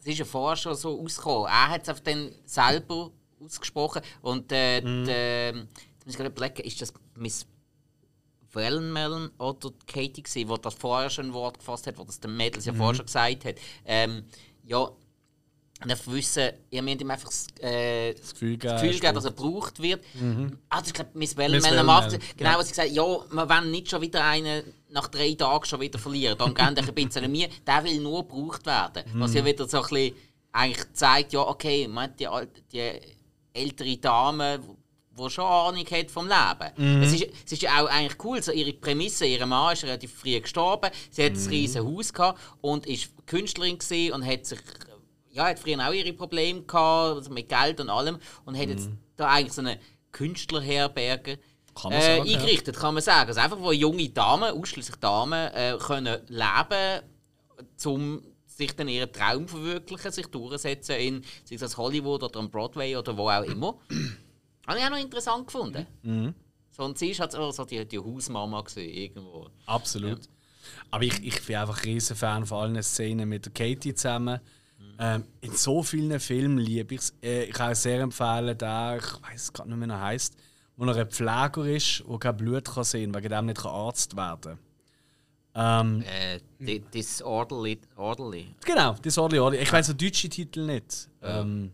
Es ist ja vorher schon so ausgekommen. Er hat es einfach dann selber ausgesprochen. Und äh, Mhm. der, jetzt muss ich gerade überlegen, ist das Miss Wellenmelon oder Katie gewesen, die das vorher schon ein Wort gefasst hat, wo das der Mädels ja Mhm. vorher schon gesagt hat. Ähm, ja, er wissen, ihr müsst ihm einfach das, äh, das Gefühl geben, Gefühl geben, dass er gebraucht wird. Ah, das ist glaube Miss Wellenmelon Wellenmelon, macht. Genau, ja. was sie gesagt hat, ja, wir wollen nicht schon wieder einen nach drei Tagen schon wieder verlieren. Dann gehen ein bisschen mir. Der will nur gebraucht werden. Was Mhm. ja wieder so ein bisschen eigentlich zeigt, ja, okay, man, die, alte- die ältere Dame, wo schon Ahnung hat vom Leben. Es, ist, es ist ja auch eigentlich cool, so ihre Prämisse, ihr Mann ist relativ früh gestorben, sie hat ein riesiges Haus gehabt und ist Künstlerin gewesen und hat sich, ja, hat früher auch ihre Probleme gehabt, also mit Geld und allem und hat jetzt da eigentlich so eine Künstlerherberge Kann man äh, sagen, ja. eingerichtet, kann man sagen. Also einfach, wo junge Damen, ausschließlich Damen, äh, können leben, um sich dann ihren Traum verwirklichen, sich durchsetzen in sei es Hollywood oder am Broadway oder wo auch immer. Habe ich auch noch interessant gefunden. Mhm. So, und sie ist halt so, die, die Hausmama gewesen, irgendwo. Absolut. Aber ich, ich bin einfach ein riesen Fan von allen Szenen mit der Katie zusammen. Ähm, in so vielen Filmen liebe ich es. Äh, ich kann auch sehr empfehlen, der, ich weiß es gerade nicht mehr, wie er heißt, wo er ein Pfleger ist, der kein Blut kann sehen kann, wegen dem nicht kann Arzt werden ähm, Äh, di- Disorderly. Orderly. Genau, das Orli Orli. Ich weiß den deutschen Titel nicht. Ähm,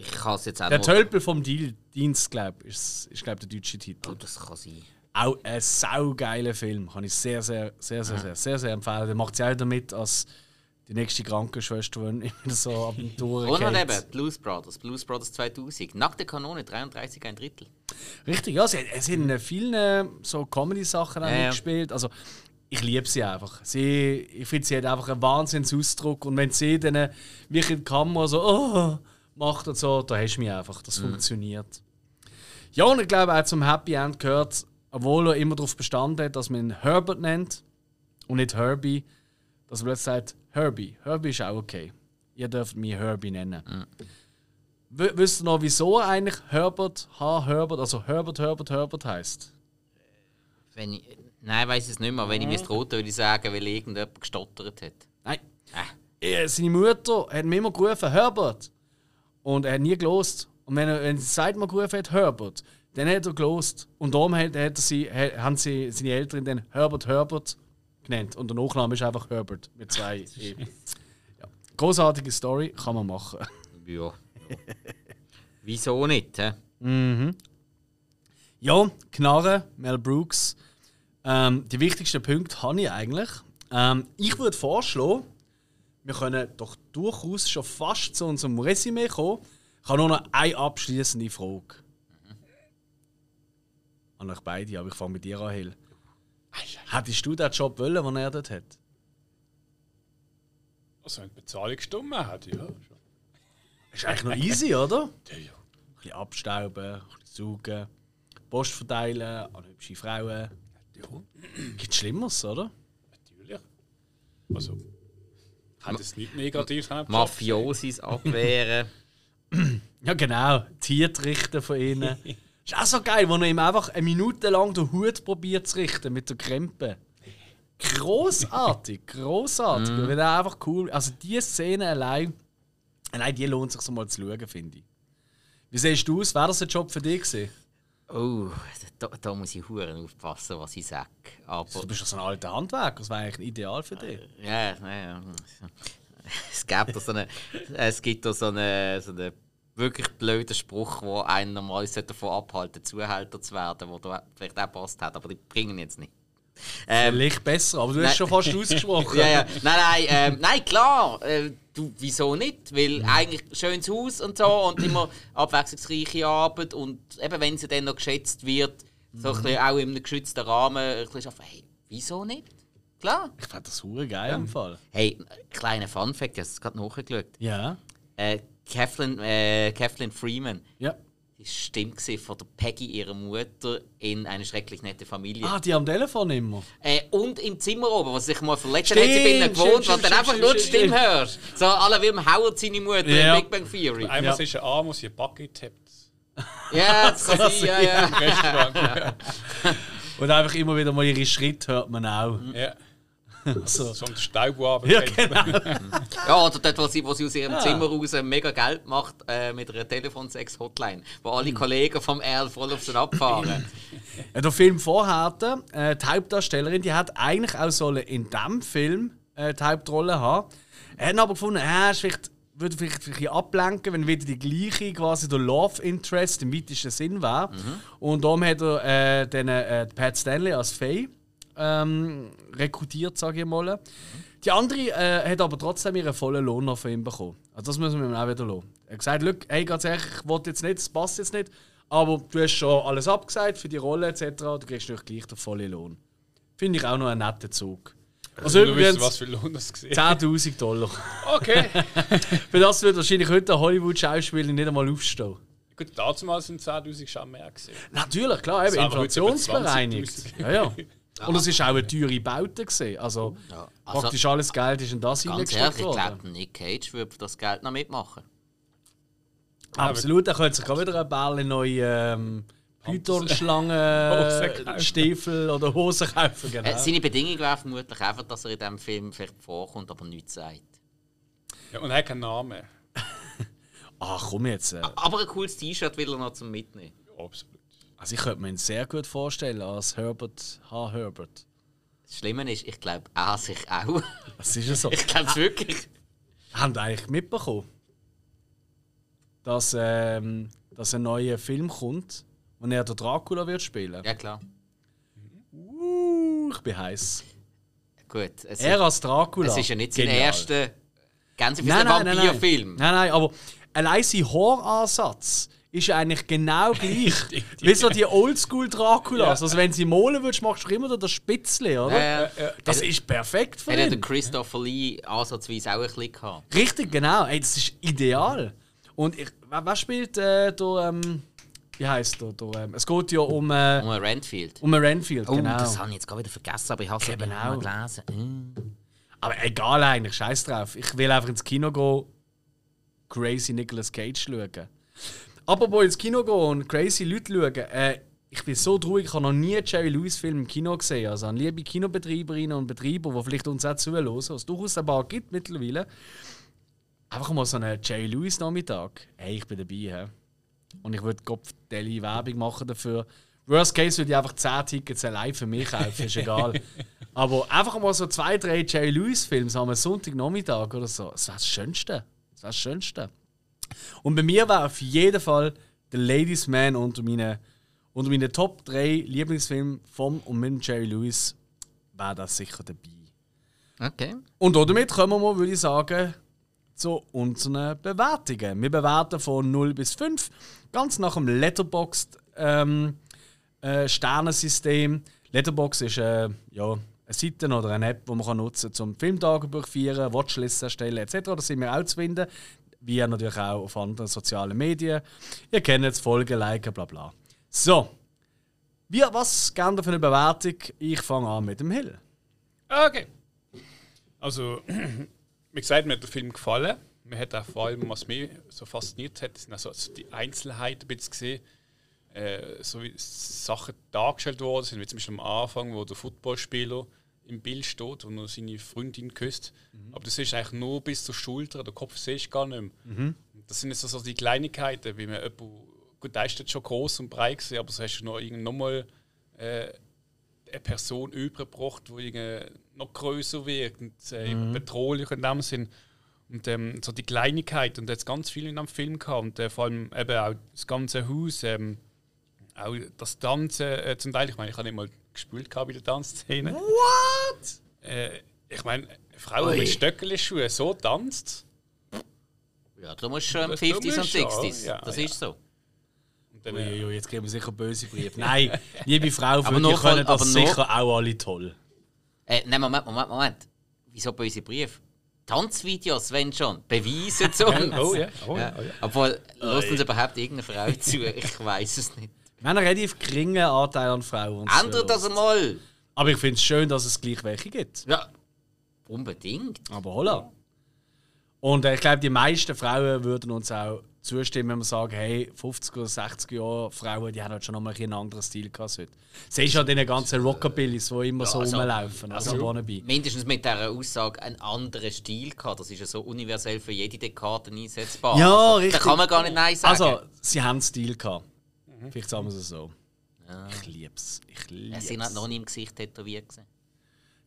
Ich kann es jetzt auch der Tölpel vom Deal Dienst, glaube ich, ist, ist glaub, der deutsche Titel. Oh, das kann sein. Auch ein saugeiler Film. Kann ich sehr, sehr, sehr, sehr, sehr, sehr, sehr empfehlen. Der macht sie auch damit als die nächste Krankenschwester, wenn immer so ab und durch Und dann eben Blues Brothers, Blues Brothers 2000. Nackte Kanone, 33 ein Drittel. Richtig, ja. Sie, sie haben in vielen äh, so Comedy-Sachen auch Ja, ja. mitgespielt. Also, ich liebe sie einfach. Sie, ich finde, sie hat einfach einen Wahnsinnsausdruck. Und wenn sie dann äh, wirklich in die Kamera so oh, macht und so, da hast du mich einfach. Mhm. Das funktioniert. Ja, und ich glaube auch zum Happy End gehört, obwohl er immer darauf bestanden hat, dass man ihn Herbert nennt und nicht Herbie, dass er plötzlich sagt Herbie. Herbie ist auch okay. Ihr dürft mich Herbie nennen. W wisst ihr noch, wieso eigentlich Herbert H. Herbert, also Herbert Herbert Herbert heißt? Wenn ich, nein, weiß es nicht mehr. Wenn ich mir drohte, würde ich sagen, weil irgendjemand gestottert hat. Nein. Äh. Äh, Seine Mutter hat mir immer gerufen, Herbert. Und er hat nie gelost. Und wenn er, wenn sie zweimal gerufen hat, Herbert, dann hat er gelost. Und darum hat, hat er sie, ha- haben sie seine Eltern dann Herbert Herbert genannt. Und der Nachname ist einfach Herbert mit zwei E. ja. Großartige Story, kann man machen. Ja. Wieso nicht? Hä? Ja, Knarre, Mel Brooks. Ähm, die wichtigsten Punkte habe ich eigentlich. Ähm, ich würde vorschlagen, wir können doch durchaus schon fast zu unserem Resümee kommen. Ich habe nur noch eine abschließende Frage. An euch beide, aber ich fange mit dir an, Hill. Hättest du den Job wollen, den er dort hat? Also, wenn die Bezahlung gestimmt hat, ja. Ist eigentlich noch easy, oder? Ja, ja. Ein bisschen abstauben, ein bisschen saugen, Post verteilen an hübsche Frauen. ja. Gibt Schlimmeres, oder? Natürlich. Also, hat es nicht negativ. Mafiosis abwehren. Ja, genau. Tiere richten von ihnen. ist auch so geil, wo er ihm einfach eine Minute lang den Hut probiert zu richten mit der Krempe. Großartig, großartig. Wenn er einfach cool. Also diese Szene allein, allein die lohnt sich so mal zu schauen, finde ich. Wie siehst du aus? Wäre das ein Job für dich gewesen? Oh, da, da muss ich huren aufpassen, was ich sage. Aber Du bist doch so ein alter Handwerker, das wäre eigentlich ideal für dich. ja, ja. Es gibt da so eine, es gibt da so eine, so einen wirklich blöden Spruch, wo einen normal davon abhalten, Zuhälter zu werden, wo da vielleicht auch passt hat, aber die bringen jetzt nicht. Ähm, Vielleicht besser, aber du nein. hast schon fast ausgesprochen. ja, ja. Nein, nein, ähm, nein, klar. Äh, du, wieso nicht? Weil eigentlich schönes Haus und so und immer abwechslungsreiche Arbeit und eben wenn sie dann noch geschätzt wird, so ein bisschen auch in einem geschützten Rahmen, ein bisschen schaffen, hey, wieso nicht? Klar. Ich fand das hure geil im Fall. Hey, kleiner Fun-Fact, ich habe es gerade nachgeschaut. Ja. Äh, Kathleen, äh, Kathleen Freeman, Ja. Die war Stimme von der Peggy, ihrer Mutter, in eine schrecklich nette Familie. Ah, die am Telefon immer. Äh, und im Zimmer oben, wo sie sich mal verletzt hat sie ihnen gewohnt, wo du dann einfach stimmt, nur die stimmt, Stimme hörst. So alle wie im Howard seine Mutter Ja. in Big Bang Theory. Einmal Ja. ist ein Arm, wo sie ein Bucket tippt. Ja, das kann sein, ja, ja. Restaurant. Und einfach immer wieder mal ihre Schritte hört man auch. ja. So. So ein Staubwaben. Ja, genau. Ja, oder dort, wo sie, wo sie aus ihrem Zimmer raus mega Geld macht äh, mit einer Telefonsex-Hotline, wo alle Kollegen vom Erl voll auf sie abfahren. Ja, der Film vorher, äh, die Hauptdarstellerin, die hat eigentlich auch sollen in diesem Film äh, die Hauptrolle haben. Er hat aber gefunden, äh, ist vielleicht, würde vielleicht ein bisschen ablenken, wenn wieder die gleiche, quasi der Love Interest im weitesten Sinn wäre. Und darum hat er äh, den, äh, Pat Stanley als Faye ähm, rekrutiert, sage ich mal. Die andere äh, hat aber trotzdem ihren vollen Lohn noch von ihm bekommen. Also das müssen wir ihm auch wieder lassen. Er hat gesagt, «Look, hey, ganz ehrlich, ich wollte jetzt nicht, das passt jetzt nicht, Aber du hast schon alles abgesagt für die Rolle etc. Du kriegst natürlich gleich den vollen Lohn. Finde ich auch noch einen netten Zug. Also du übrigens wissen, was für Lohn das gesehen 10.000 Dollar. Okay. Für das wird wahrscheinlich heute ein Hollywood-Schauspieler nicht einmal aufstehen. Gut, damals sind 10.000 schon mehr gesehen. Natürlich, klar, eben inflationsbereinigt. 20.000. Ja, ja. Und es ist auch eine teure Baute. Gewesen. Also, Ja, also- praktisch alles Geld ist in das Ganz ehrlich, hineingesteckt ich glaube, Nick Cage würde das Geld noch mitmachen. Absolut, er könnte sich gerade wieder ein Bälle neue ähm, Python-Schlangen. Stiefel oder Hosen kaufen. Genau. Äh, seine Bedingung wäre vermutlich einfach, dass er in diesem Film vielleicht vorkommt, aber nichts sagt. Ja, und er hat keinen Namen. Ach komm jetzt. Äh. Aber ein cooles T-Shirt will er noch zum Mitnehmen. Ja, absolut. Also ich könnte mir ihn sehr gut vorstellen als Herbert H. Herbert. Das Schlimme ist, ich glaube, er sich auch. Das ist ja so. Ich glaube es wirklich. Haben eigentlich mitbekommen, dass, ähm, dass ein neuer Film kommt, wo er den Dracula wird spielen? Ja, klar. Uh, ich bin heiß. Gut. Er als Dracula. es ist ja nicht sein erster ganz Nein, nein, nein, nein. Vampirfilm. Nein, nein, aber allein sein Horroransatz ist ja eigentlich genau gleich wie so die Oldschool Draculas. Also wenn sie malen würdest, machst du immer das Spitzle, oder? Ja, ja. Das ist perfekt für Hätte ihn. der Christopher Lee ansatzweise auch ein bisschen gehabt. Richtig, genau. Ey, das ist ideal. Und ich, wer, wer spielt äh, da, ähm, wie heißt der? der ähm, es geht ja um, äh, Um einen Renfield. um einen Renfield, Oh, genau. das habe ich jetzt gerade wieder vergessen, aber ich habe es eben Eben auch. gelesen. Mm. Aber egal eigentlich, scheiß drauf. Ich will einfach ins Kino gehen, crazy Nicolas Cage schauen. Apropos ins Kino gehen und crazy Leute schauen, äh, ich bin so traurig, ich habe noch nie einen Jerry Lewis Film im Kino gesehen. Also an liebe Kinobetreiberinnen und Betreiber, die vielleicht uns auch zuhören, was es durchaus ein paar gibt mittlerweile. Einfach mal so einen Jerry Lewis Nachmittag. Hey, ich bin dabei. He? Und ich würde Kopfdeli Werbung machen dafür. Worst case würde ich einfach 10 Tickets allein für mich kaufen, ist egal. Aber einfach mal so zwei, drei Jerry Lewis Filme am Sonntagnachmittag oder so. Das wäre das Schönste. Das wäre das Schönste. Und bei mir war auf jeden Fall The Ladies Man unter meinen, unter meinen Top 3 Lieblingsfilmen vom und mit Jerry Lewis wäre das sicher dabei. Okay. Und damit kommen wir mal, würde ich sagen, zu unseren Bewertungen. Wir bewerten von 0 bis 5, ganz nach dem Letterboxd ähm, äh, Sternensystem. Letterbox ist äh, ja, eine Seite oder eine App, die man kann nutzen kann, zum Filmtagebuch führen, Watchlists erstellen etc. Da sind wir auch zu finden. Wie natürlich auch auf anderen sozialen Medien. Ihr kennt es, folgen, liken, bla bla. So. Wie, was gerne für eine Bewertung? Ich fange an mit dem Hill. Okay. Also, wie gesagt, mir hat der Film gefallen. Mir hat auch vor allem, was mich so fasziniert hat, sind also die Einzelheiten ein bisschen gesehen. Äh, so wie Sachen dargestellt worden sind, wie zum Beispiel am Anfang, wo der Footballspieler im Bild steht und noch seine Freundin küsst. Aber das ist eigentlich nur bis zur Schulter, der Kopf sehe ich gar nicht mehr. Und Das sind jetzt so die Kleinigkeiten, wie man jemanden, gut, der ist jetzt schon groß und breit gewesen, aber so hast du noch, noch mal äh, eine Person übergebracht, die noch größer wird und äh, bedrohlich in dem Sinn. Und ähm, so die Kleinigkeit und jetzt ganz viel in dem Film gehabt und äh, vor allem eben auch das ganze Haus, ähm, auch das Tanzen äh, zum Teil. Ich meine, ich habe nicht mal gespielt gehabt bei der Tanzszene. What? Äh, ich meine, Frauen mit Stöckelschuhen so tanzt. Ja, du musst schon im Das 50s und musst du schon, 60s. ja, das ja. ist so. Und dann, äh, Uiuiui, jetzt kriegen wir sicher böse Briefe. Nein, liebe Frau, für Aber die können von- das aber sicher auch alle toll. Äh, nein, Moment, Moment, Moment. Wieso böse Brief? Tanzvideos, wenn schon. Beweisen zu uns. oh ja, oh ja, Ja. oh ja. Obwohl, lässt uns überhaupt irgendeine Frau zu? Ich weiß es nicht. Wir haben einen relativ geringen Anteil an Frauen. Ändert das einmal! Aber ich finde es schön, dass es gleich welche gibt. Ja, unbedingt. Aber holla. Und äh, ich glaube, die meisten Frauen würden uns auch zustimmen, wenn wir sagen, hey, 50 oder 60 Jahre Frauen, die haben halt schon noch mal ein anderen Stil gehabt. heute. Siehst du ja diese ganzen Rockabillys, die immer so also- rumlaufen. Also, also. Mindestens mit dieser Aussage einen anderen Stil gehabt. Das ist ja so universell für jede Dekade einsetzbar. Ja, also, richtig. Da kann man gar nicht Nein sagen. Also, sie haben Stil gehabt. Vielleicht sagen wir es so. Ich lieb's. Ich Mhm. es sind halt lieb's. noch nie im Gesicht tätowiert. gewesen.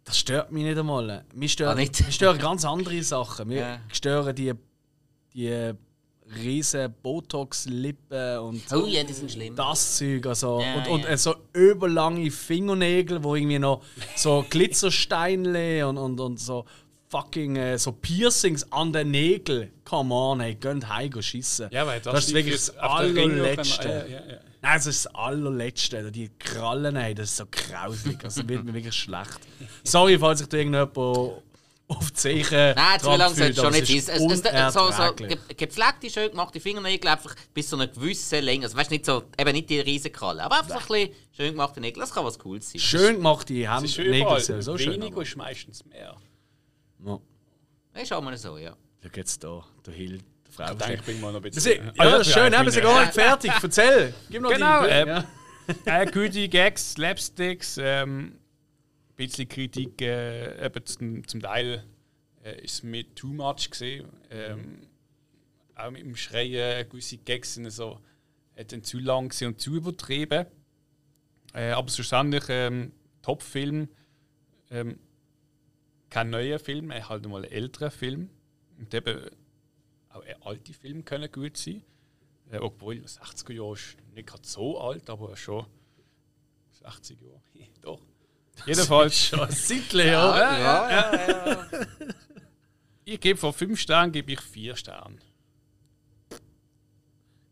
Das stört mich nicht einmal. Mich stören, Ah, stören ganz andere Sachen. Mir Ja. stören die, die riesen Botox-Lippen und Oh ja, die sind schlimm. das Zeug. Also, Ja, und, und ja. so überlange Fingernägel, wo irgendwie noch so Glitzersteinle und, und, und so fucking äh, so Piercings an den Nägeln. Come on, ey, gönnt heim schiessen. Ja, weil das, ist wirklich das allerletzte. Ja, ja, ja. Nein, das ist das allerletzte. Die Krallen, ey, das ist so grausig. Also wird mir wirklich schlecht. Sorry, falls ich da irgendjemand auf die Zeche. Nein, zu lang sollte es schon nicht sein. Es, es, so, so gepflegte, schön gemachte Fingernägel einfach bis zu einer gewissen Länge. Also, weißt nicht so, eben nicht die Riesenkralle, aber einfach so ein bisschen schön gemachte Nägel. Das kann was Cooles sein. Schön gemachte Nägel sind so schön. Weniger ist meistens mehr. Ja. Ist auch mal so, ja. Schau jetzt da, der Hill. Frau ich denke, ich bin mal noch ein bisschen. Ja, das ist schön, haben wir sind gar nicht fertig. Erzähl, gib noch genau, die. Genau. Äh, gute Gags, Slapsticks, ähm, ein bisschen Kritik, äh, eben zum, zum Teil äh, ist es mir too much gesehen. Ähm, auch mit dem Schreien, gewisse Gags sind so dann zu lang und zu übertrieben. Äh, aber schlussendlich ähm, Top-Film. Ähm, kein neuer Film, er halt mal ein älterer Film. Und eben auch alte Filme können gut sein. Äh, obwohl 60er Jahre ist nicht gerade so alt, aber schon 60 Jahre. Doch. Jedenfalls. schon ein Zeitchen, ja. Ja, ja, ja, ja. ich gebe von 5 Sternen gebe ich 4 Sterne.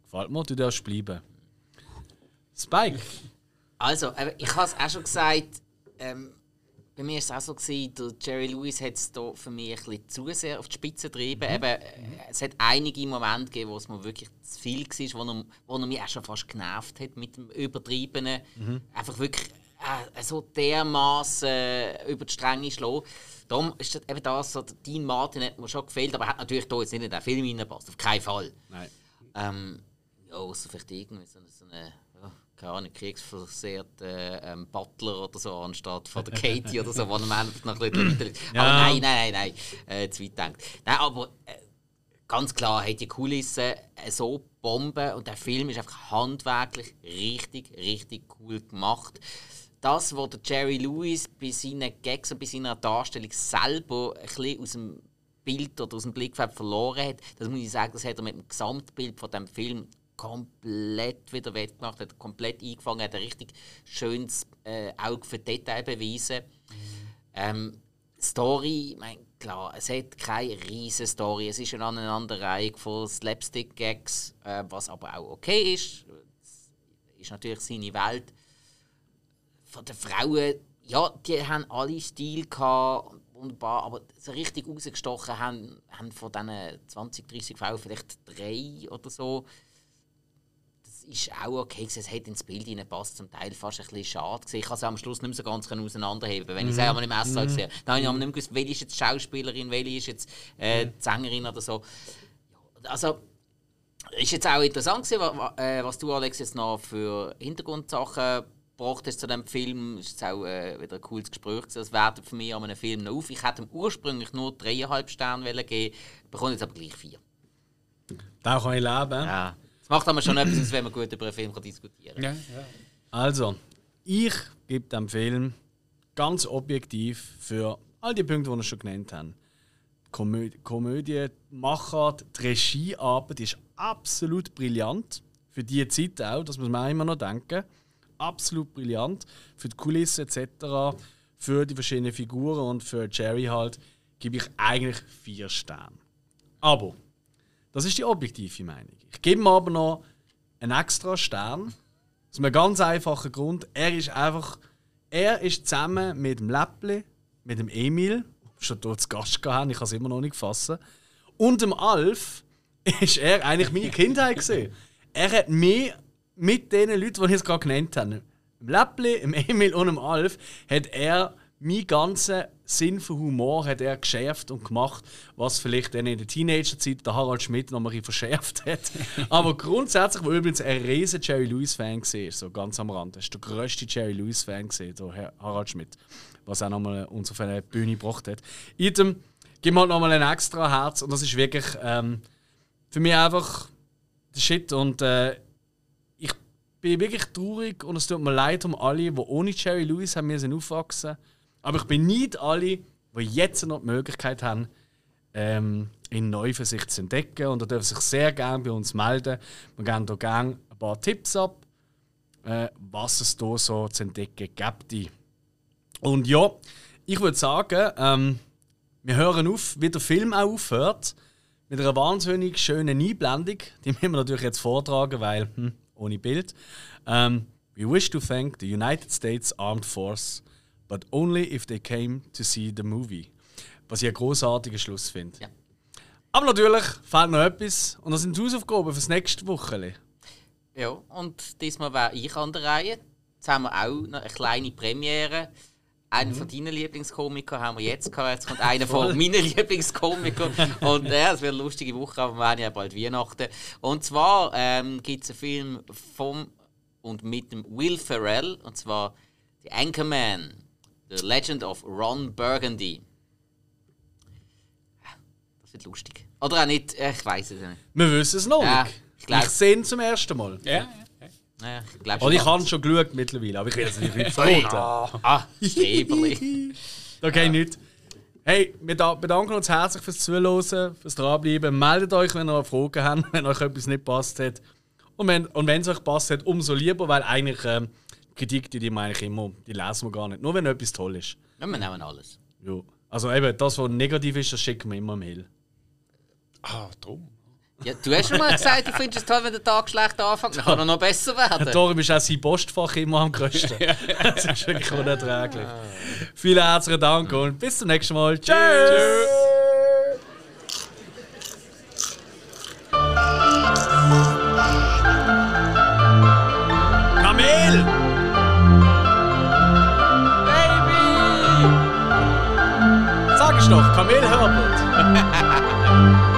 Gefällt mir, du darfst bleiben. Spike. Also, ich habe es auch schon gesagt, ähm, bei mir war es auch so, gewesen, der Jerry Lewis hat es für mich ein bisschen zu sehr auf die Spitze getrieben. Mhm. Eben, äh, es hat einige Momente gegeben, wo es mir wirklich zu viel war, wo er, wo er mich auch schon fast genervt hat mit dem Übertriebenen. Mhm. Einfach wirklich äh, so dermaßen äh, über die Stränge schlagen. Darum ist das, eben das, so, Dean Martin hat mir schon gefehlt, aber er hat natürlich hier jetzt nicht in den Film reingepasst, auf keinen Fall. Nein. Ähm, ja, außer vielleicht irgendwie so eine, so eine keine Ahnung, kriegsversehrten ähm, Butler oder so, anstatt von der Katie oder so, wo man noch ein bisschen weiter ja. Aber nein, nein, nein, nein, äh, zu weit denkt. Nein, aber äh, ganz klar hat die Kulisse äh, so Bomben und der Film ist einfach handwerklich richtig, richtig cool gemacht. Das, was der Jerry Lewis bei seinen Gags und bei seiner Darstellung selber ein bisschen aus dem Bild oder aus dem Blickfeld verloren hat, das muss ich sagen, das hat er mit dem Gesamtbild von dem Film komplett wieder wettgemacht, hat komplett eingefangen, hat ein richtig schönes äh, Auge für Detail bewiesen. Ähm, Story, mein, klar, es hat keine riesige Story. Es ist eine Aneinanderreihung von Slapstick-Gags, äh, was aber auch okay ist. Das ist natürlich seine Welt. Von den Frauen, ja, die haben alle Stil gehabt, wunderbar, aber so richtig rausgestochen haben, haben von diesen 20, 30 Frauen vielleicht drei oder so ist auch okay Es hat ins Bild hineingepasst, zum Teil fast ein bisschen schade gewesen. Ich kann es am Schluss nicht mehr so ganz auseinanderheben. Wenn ich es einmal im Essen mhm. gesehen habe, dann habe ich nicht mehr gewusst, welche ist jetzt Schauspielerin, welche ist jetzt äh, die Sängerin oder so. Also, ist jetzt auch interessant gewesen, äh, was du, Alex, jetzt noch für Hintergrundsachen gebracht hast zu dem Film. Es ist auch äh, wieder ein cooles Gespräch. Das wertet für mich an einem Film noch auf. Ich hätte ihm ursprünglich nur dreieinhalb Sterne geben bekomme jetzt aber gleich vier. Da kann ich leben. Ja. Macht aber schon etwas, wenn man gut über einen Film diskutieren kann. Ja, ja. Also, ich gebe dem Film ganz objektiv für all die Punkte, die wir schon genannt haben. Komö Komödie, die Machart, die Regiearbeit ist absolut brillant. Für diese Zeit auch, das muss man immer noch denken. Absolut brillant. Für die Kulisse etc., für die verschiedenen Figuren und für Jerry halt, gebe ich eigentlich vier Sterne. Aber das ist die objektive Meinung. Ich gebe ihm aber noch einen extra Stern. Aus einem ganz einfachen Grund. Er ist einfach. Er ist zusammen mit dem Läppli, mit dem Emil, schon dort zu Gast gehabt, ich kann es immer noch nicht fassen, und dem Alf ist er eigentlich meine Kindheit gesehen. Er hat mich mit den Leuten, die ich jetzt gerade genannt habe, dem Läppli, dem Emil und dem Alf, hat er mein ganzen Sinn für Humor hat er geschärft und gemacht, was vielleicht dann in der Teenagerzeit der Harald Schmidt noch mal verschärft hat. Aber grundsätzlich, wo übrigens ein riesen Jerry Lewis-Fan war, so ganz am Rand, das ist der grösste Jerry Lewis-Fan, der Harald Schmidt, was auch noch mal uns auf eine Bühne gebracht hat. Item, gib mir halt noch mal ein extra Herz und das ist wirklich ähm, für mich einfach der Shit und äh, ich bin wirklich traurig und es tut mir leid um alle, die ohne Jerry Lewis haben müssen aufwachsen mussten aber ich bin nicht alle, die jetzt noch die Möglichkeit haben, ähm, ihn neu für sich zu entdecken. Und da dürfen sich sehr gerne bei uns melden. Wir geben hier gerne ein paar Tipps ab, äh, was es hier so zu entdecken gibt. Und ja, ich würde sagen, ähm, wir hören auf, wie der Film auch aufhört, mit einer wahnsinnig schönen Einblendung. Die müssen wir natürlich jetzt vortragen, weil hm, ohne Bild. Um, we wish to thank the United States Armed Force, but only if they came to see the movie. Was ich einen großartigen Schluss finde. Ja. Aber natürlich fehlt noch etwas und das sind die Hausaufgaben fürs nächste Woche. Ja, und diesmal wäre ich an der Reihe. Jetzt haben wir auch noch eine kleine Premiere. Einen von deinen Lieblingskomikern haben wir jetzt gehabt. Jetzt kommt einer von meinen Lieblingskomikern. Und ja, es wird eine lustige Woche, aber wir haben ja bald Weihnachten. Und zwar ähm, gibt es einen Film vom und mit dem Will Ferrell. Und zwar The Anchorman. The Legend of Ron Burgundy. Das wird lustig. Oder auch nicht, äh, ich weiß es nicht. Wir wissen es noch Ja, nicht. ich glaub- Ich sehe ihn zum ersten Mal. Ja, ja. Ja, ich glaube Und ich habe schon geschaut mittlerweile, aber ich will es nicht nicht verraten. Ah, Streberli. Okay, nicht. Hey, wir da- bedanken uns herzlich fürs Zuhören, fürs Dranbleiben. Meldet euch, wenn ihr Fragen habt, wenn euch etwas nicht passt hat. Und wenn und wenn es euch passt hat, umso lieber, weil eigentlich ähm, Kritik, die, die wir eigentlich immer, die lesen wir gar nicht. Nur wenn etwas toll ist. Ja, wir nehmen alles. Ja. Also eben, das, was negativ ist, das schicken wir immer Mail. Ah, drum. Ja, du hast schon mal gesagt, du findest es toll, wenn der Tag schlecht anfängt. Dann kann er noch besser werden. Darum ist auch sein Postfach immer am größten. das ist wirklich unerträglich. Vielen herzlichen Dank und bis zum nächsten Mal. Tschüss! Kamel! Thank you.